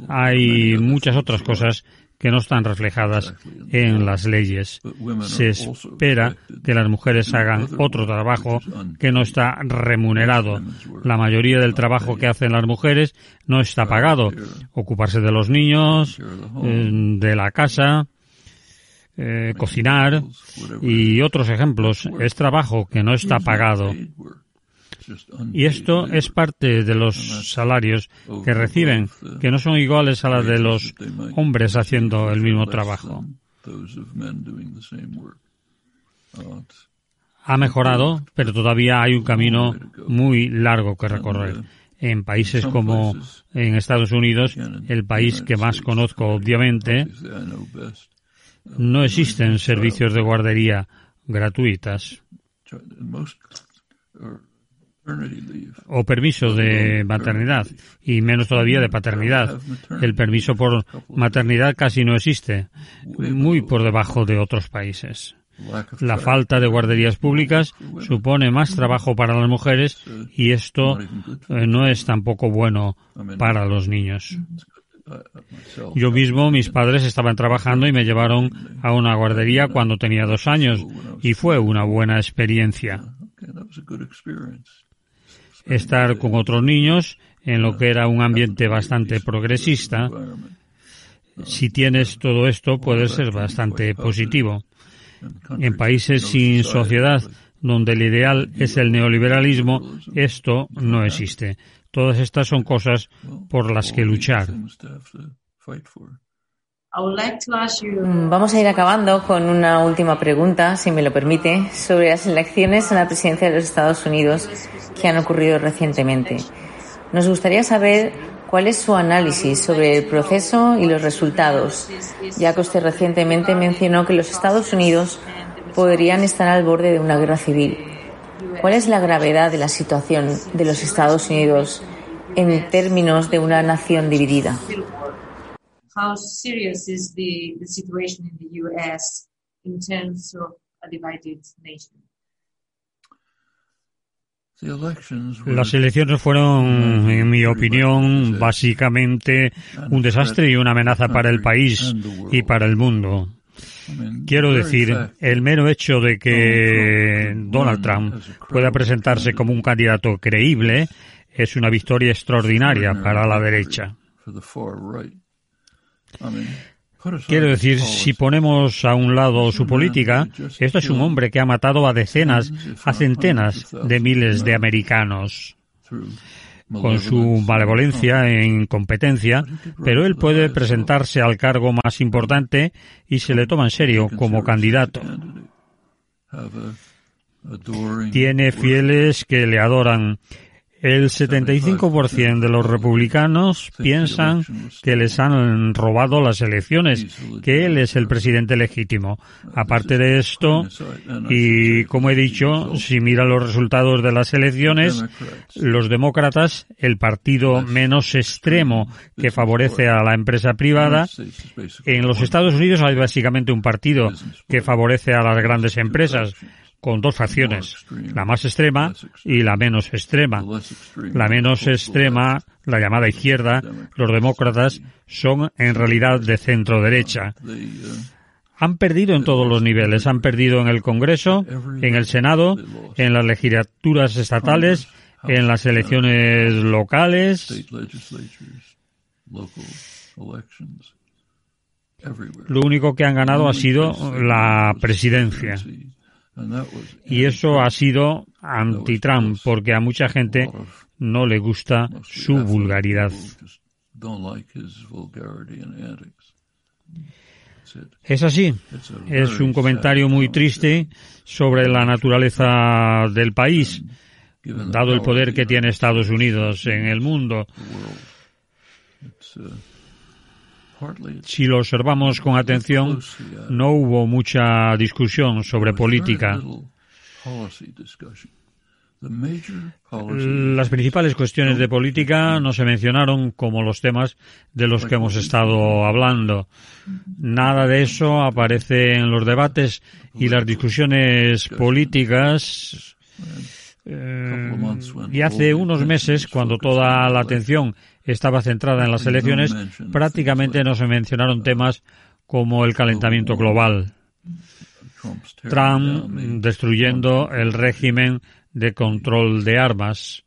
Hay muchas otras cosas que no están reflejadas en las leyes. Se espera que las mujeres hagan otro trabajo que no está remunerado. La mayoría del trabajo que hacen las mujeres no está pagado. Ocuparse de los niños, eh, de la casa, eh, cocinar y otros ejemplos. Es trabajo que no está pagado. Y esto es parte de los salarios que reciben, que no son iguales a las de los hombres haciendo el mismo trabajo. Ha mejorado, pero todavía hay un camino muy largo que recorrer. En países como en Estados Unidos, el país que más conozco obviamente, no existen servicios de guardería gratuitas o permiso de maternidad y menos todavía de paternidad. El permiso por maternidad casi no existe, muy por debajo de otros países. La falta de guarderías públicas supone más trabajo para las mujeres y esto eh, no es tampoco bueno para los niños. Yo mismo, mis padres estaban trabajando y me llevaron a una guardería cuando tenía dos años y fue una buena experiencia. Estar con otros niños en lo que era un ambiente bastante progresista, si tienes todo esto puede ser bastante positivo. En países sin sociedad, donde el ideal es el neoliberalismo, esto no existe. Todas estas son cosas por las que luchar. Mm, vamos a ir acabando con una última pregunta, si me lo permite, sobre las elecciones a la presidencia de los Estados Unidos que han ocurrido recientemente. Nos gustaría saber cuál es su análisis sobre el proceso y los resultados, ya que usted recientemente mencionó que los Estados Unidos podrían estar al borde de una guerra civil. ¿Cuál es la gravedad de la situación de los Estados Unidos en términos de una nación dividida? How serious is the, the situation in the US in terms of a divided nation? Las elecciones fueron, en mi opinión, básicamente un desastre y una amenaza para el país y para el mundo. Quiero decir, el mero hecho de que Donald Trump. Pueda presentarse como un candidato creíble es una victoria extraordinaria para la derecha. Quiero decir, si ponemos a un lado su política, esto es un hombre que ha matado a decenas, a centenas de miles de americanos con su malevolencia e incompetencia, pero él puede presentarse al cargo más importante y se le toma en serio como candidato. Tiene fieles que le adoran el 75% de los republicanos piensan que les han robado las elecciones, que él es el presidente legítimo. Aparte de esto, y como he dicho, si mira los resultados de las elecciones, los demócratas, el partido menos extremo que favorece a la empresa privada, en los Estados Unidos hay básicamente un partido que favorece a las grandes empresas con dos facciones, la más extrema y la menos extrema. La menos extrema, la llamada izquierda, los demócratas, son en realidad de centro derecha. Han perdido en todos los niveles, han perdido en el Congreso, en el Senado, en las legislaturas estatales, en las elecciones locales. Lo único que han ganado ha sido la presidencia. Y eso ha sido anti-Trump, porque a mucha gente no le gusta su vulgaridad. Es así. Es un comentario muy triste sobre la naturaleza del país, dado el poder que tiene Estados Unidos en el mundo. Si lo observamos con atención, no hubo mucha discusión sobre política. Las principales cuestiones de política no se mencionaron como los temas de los que hemos estado hablando. Nada de eso aparece en los debates y las discusiones políticas. Eh, y hace unos meses, cuando toda la atención estaba centrada en las elecciones, prácticamente no se mencionaron temas como el calentamiento global. Trump destruyendo el régimen de control de armas,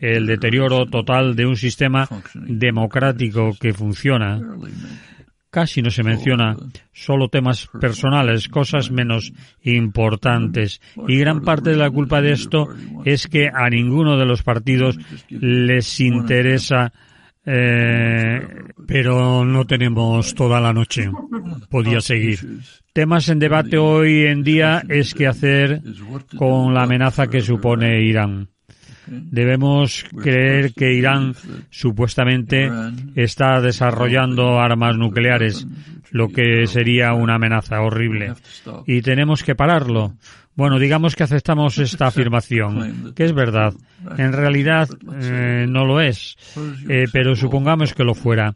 el deterioro total de un sistema democrático que funciona, casi no se menciona, solo temas personales, cosas menos importantes. Y gran parte de la culpa de esto es que a ninguno de los partidos les interesa eh, pero no tenemos toda la noche. Podía seguir. Temas en debate hoy en día es qué hacer con la amenaza que supone Irán. Debemos creer que Irán supuestamente está desarrollando armas nucleares, lo que sería una amenaza horrible. Y tenemos que pararlo. Bueno, digamos que aceptamos esta afirmación, que es verdad. En realidad eh, no lo es, eh, pero supongamos que lo fuera.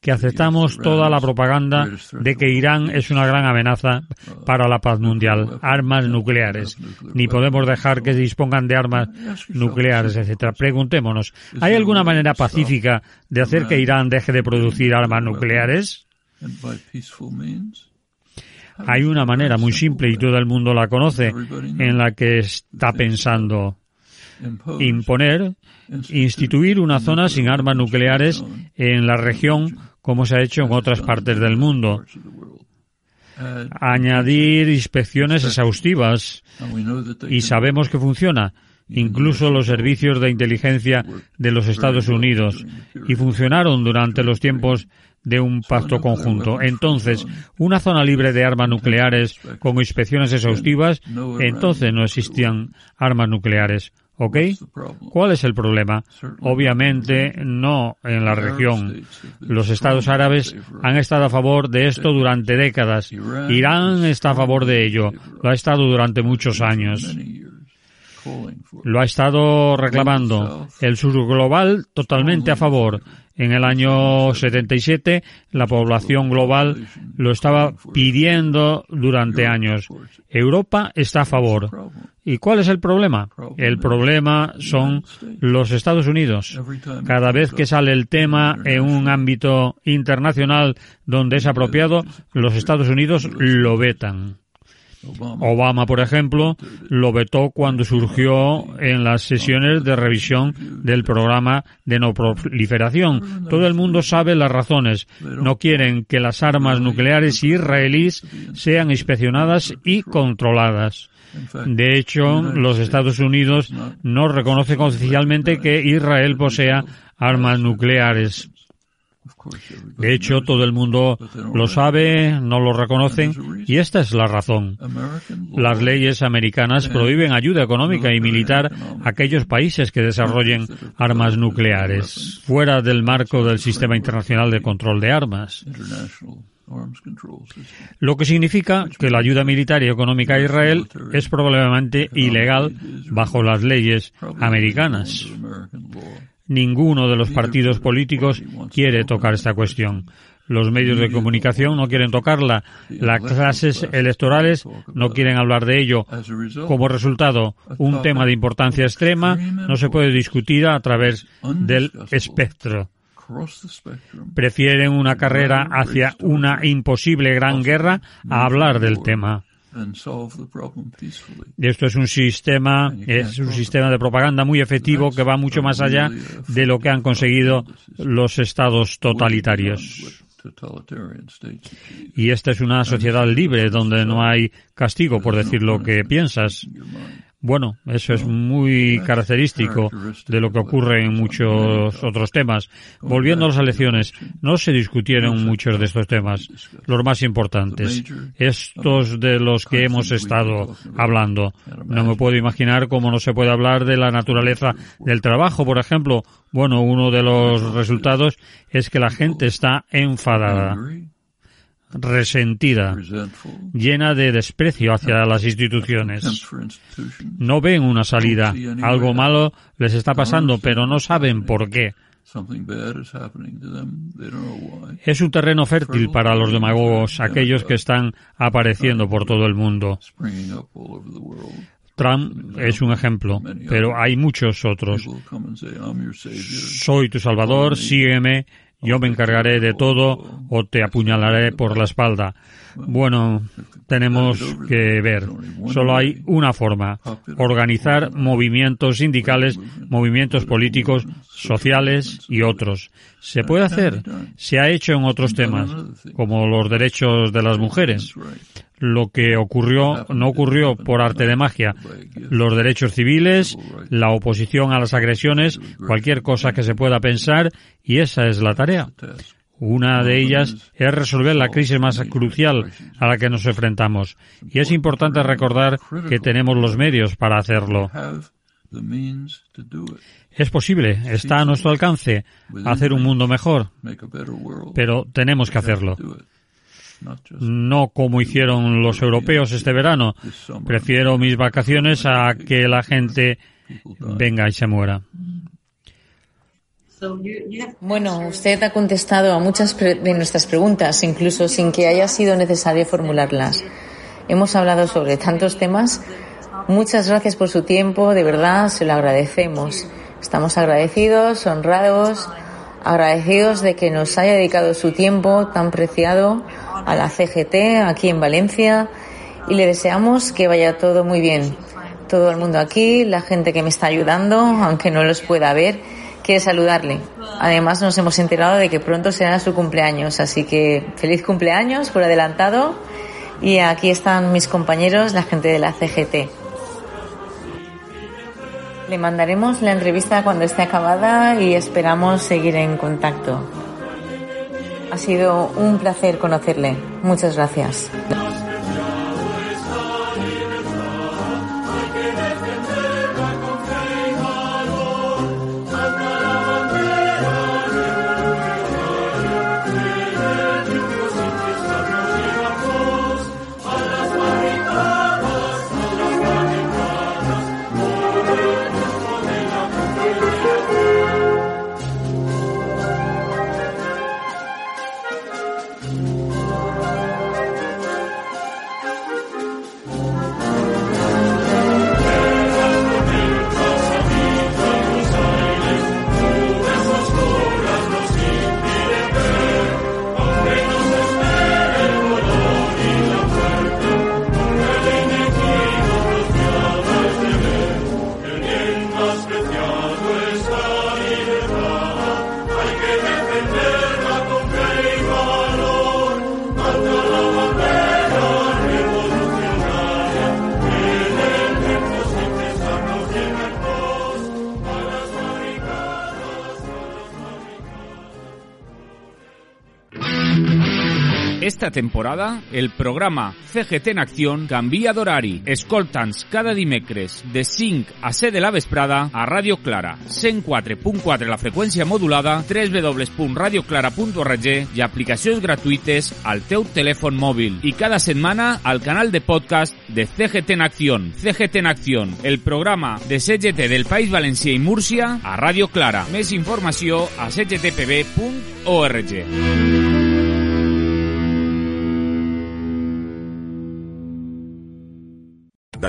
Que aceptamos toda la propaganda de que Irán es una gran amenaza para la paz mundial, armas nucleares, ni podemos dejar que se dispongan de armas nucleares, etcétera. Preguntémonos, ¿hay alguna manera pacífica de hacer que Irán deje de producir armas nucleares? Hay una manera muy simple y todo el mundo la conoce en la que está pensando imponer, instituir una zona sin armas nucleares en la región como se ha hecho en otras partes del mundo. Añadir inspecciones exhaustivas y sabemos que funciona incluso los servicios de inteligencia de los Estados Unidos, y funcionaron durante los tiempos de un pacto conjunto. Entonces, una zona libre de armas nucleares con inspecciones exhaustivas, entonces no existían armas nucleares. ¿Ok? ¿Cuál es el problema? Obviamente no en la región. Los estados árabes han estado a favor de esto durante décadas. Irán está a favor de ello. Lo ha estado durante muchos años. Lo ha estado reclamando. El sur global totalmente a favor. En el año 77 la población global lo estaba pidiendo durante años. Europa está a favor. ¿Y cuál es el problema? El problema son los Estados Unidos. Cada vez que sale el tema en un ámbito internacional donde es apropiado, los Estados Unidos lo vetan. Obama, por ejemplo, lo vetó cuando surgió en las sesiones de revisión del programa de no proliferación. Todo el mundo sabe las razones. No quieren que las armas nucleares israelíes sean inspeccionadas y controladas. De hecho, los Estados Unidos no reconocen oficialmente que Israel posea armas nucleares. De hecho, todo el mundo lo sabe, no lo reconocen, y esta es la razón. Las leyes americanas prohíben ayuda económica y militar a aquellos países que desarrollen armas nucleares, fuera del marco del sistema internacional de control de armas. Lo que significa que la ayuda militar y económica a Israel es probablemente ilegal bajo las leyes americanas. Ninguno de los partidos políticos quiere tocar esta cuestión. Los medios de comunicación no quieren tocarla. Las clases electorales no quieren hablar de ello. Como resultado, un tema de importancia extrema no se puede discutir a través del espectro. Prefieren una carrera hacia una imposible gran guerra a hablar del tema. Esto es un sistema, es un sistema de propaganda muy efectivo que va mucho más allá de lo que han conseguido los estados totalitarios. Y esta es una sociedad libre donde no hay castigo por decir lo que piensas. Bueno, eso es muy característico de lo que ocurre en muchos otros temas. Volviendo a las elecciones, no se discutieron muchos de estos temas, los más importantes, estos de los que hemos estado hablando. No me puedo imaginar cómo no se puede hablar de la naturaleza del trabajo, por ejemplo. Bueno, uno de los resultados es que la gente está enfadada resentida, llena de desprecio hacia las instituciones. No ven una salida. Algo malo les está pasando, pero no saben por qué. Es un terreno fértil para los demagogos, aquellos que están apareciendo por todo el mundo. Trump es un ejemplo, pero hay muchos otros. Soy tu salvador, sígueme, yo me encargaré de todo o te apuñalaré por la espalda. Bueno, tenemos que ver. Solo hay una forma. Organizar movimientos sindicales, movimientos políticos, sociales y otros. ¿Se puede hacer? Se ha hecho en otros temas, como los derechos de las mujeres lo que ocurrió no ocurrió por arte de magia. Los derechos civiles, la oposición a las agresiones, cualquier cosa que se pueda pensar, y esa es la tarea. Una de ellas es resolver la crisis más crucial a la que nos enfrentamos. Y es importante recordar que tenemos los medios para hacerlo. Es posible, está a nuestro alcance hacer un mundo mejor, pero tenemos que hacerlo no como hicieron los europeos este verano. Prefiero mis vacaciones a que la gente venga y se muera. Bueno, usted ha contestado a muchas de nuestras preguntas, incluso sin que haya sido necesario formularlas. Hemos hablado sobre tantos temas. Muchas gracias por su tiempo, de verdad, se lo agradecemos. Estamos agradecidos, honrados, agradecidos de que nos haya dedicado su tiempo tan preciado a la CGT aquí en Valencia y le deseamos que vaya todo muy bien. Todo el mundo aquí, la gente que me está ayudando, aunque no los pueda ver, quiere saludarle. Además nos hemos enterado de que pronto será su cumpleaños, así que feliz cumpleaños por adelantado y aquí están mis compañeros, la gente de la CGT. Le mandaremos la entrevista cuando esté acabada y esperamos seguir en contacto. Ha sido un placer conocerle. Muchas gracias. Temporada, el programa CGT en Acción canvia d'horari. Escolta'ns cada dimecres de 5 a 7 de la vesprada a Radio Clara, 104.4 la freqüència modulada, www.radioclara.org i aplicacions gratuïtes al teu telèfon mòbil. I cada setmana al canal de podcast de CGT en Acción. CGT en Acción, el programa de CGT del País Valencià i Múrcia a Radio Clara. Més informació a cgtpb.org.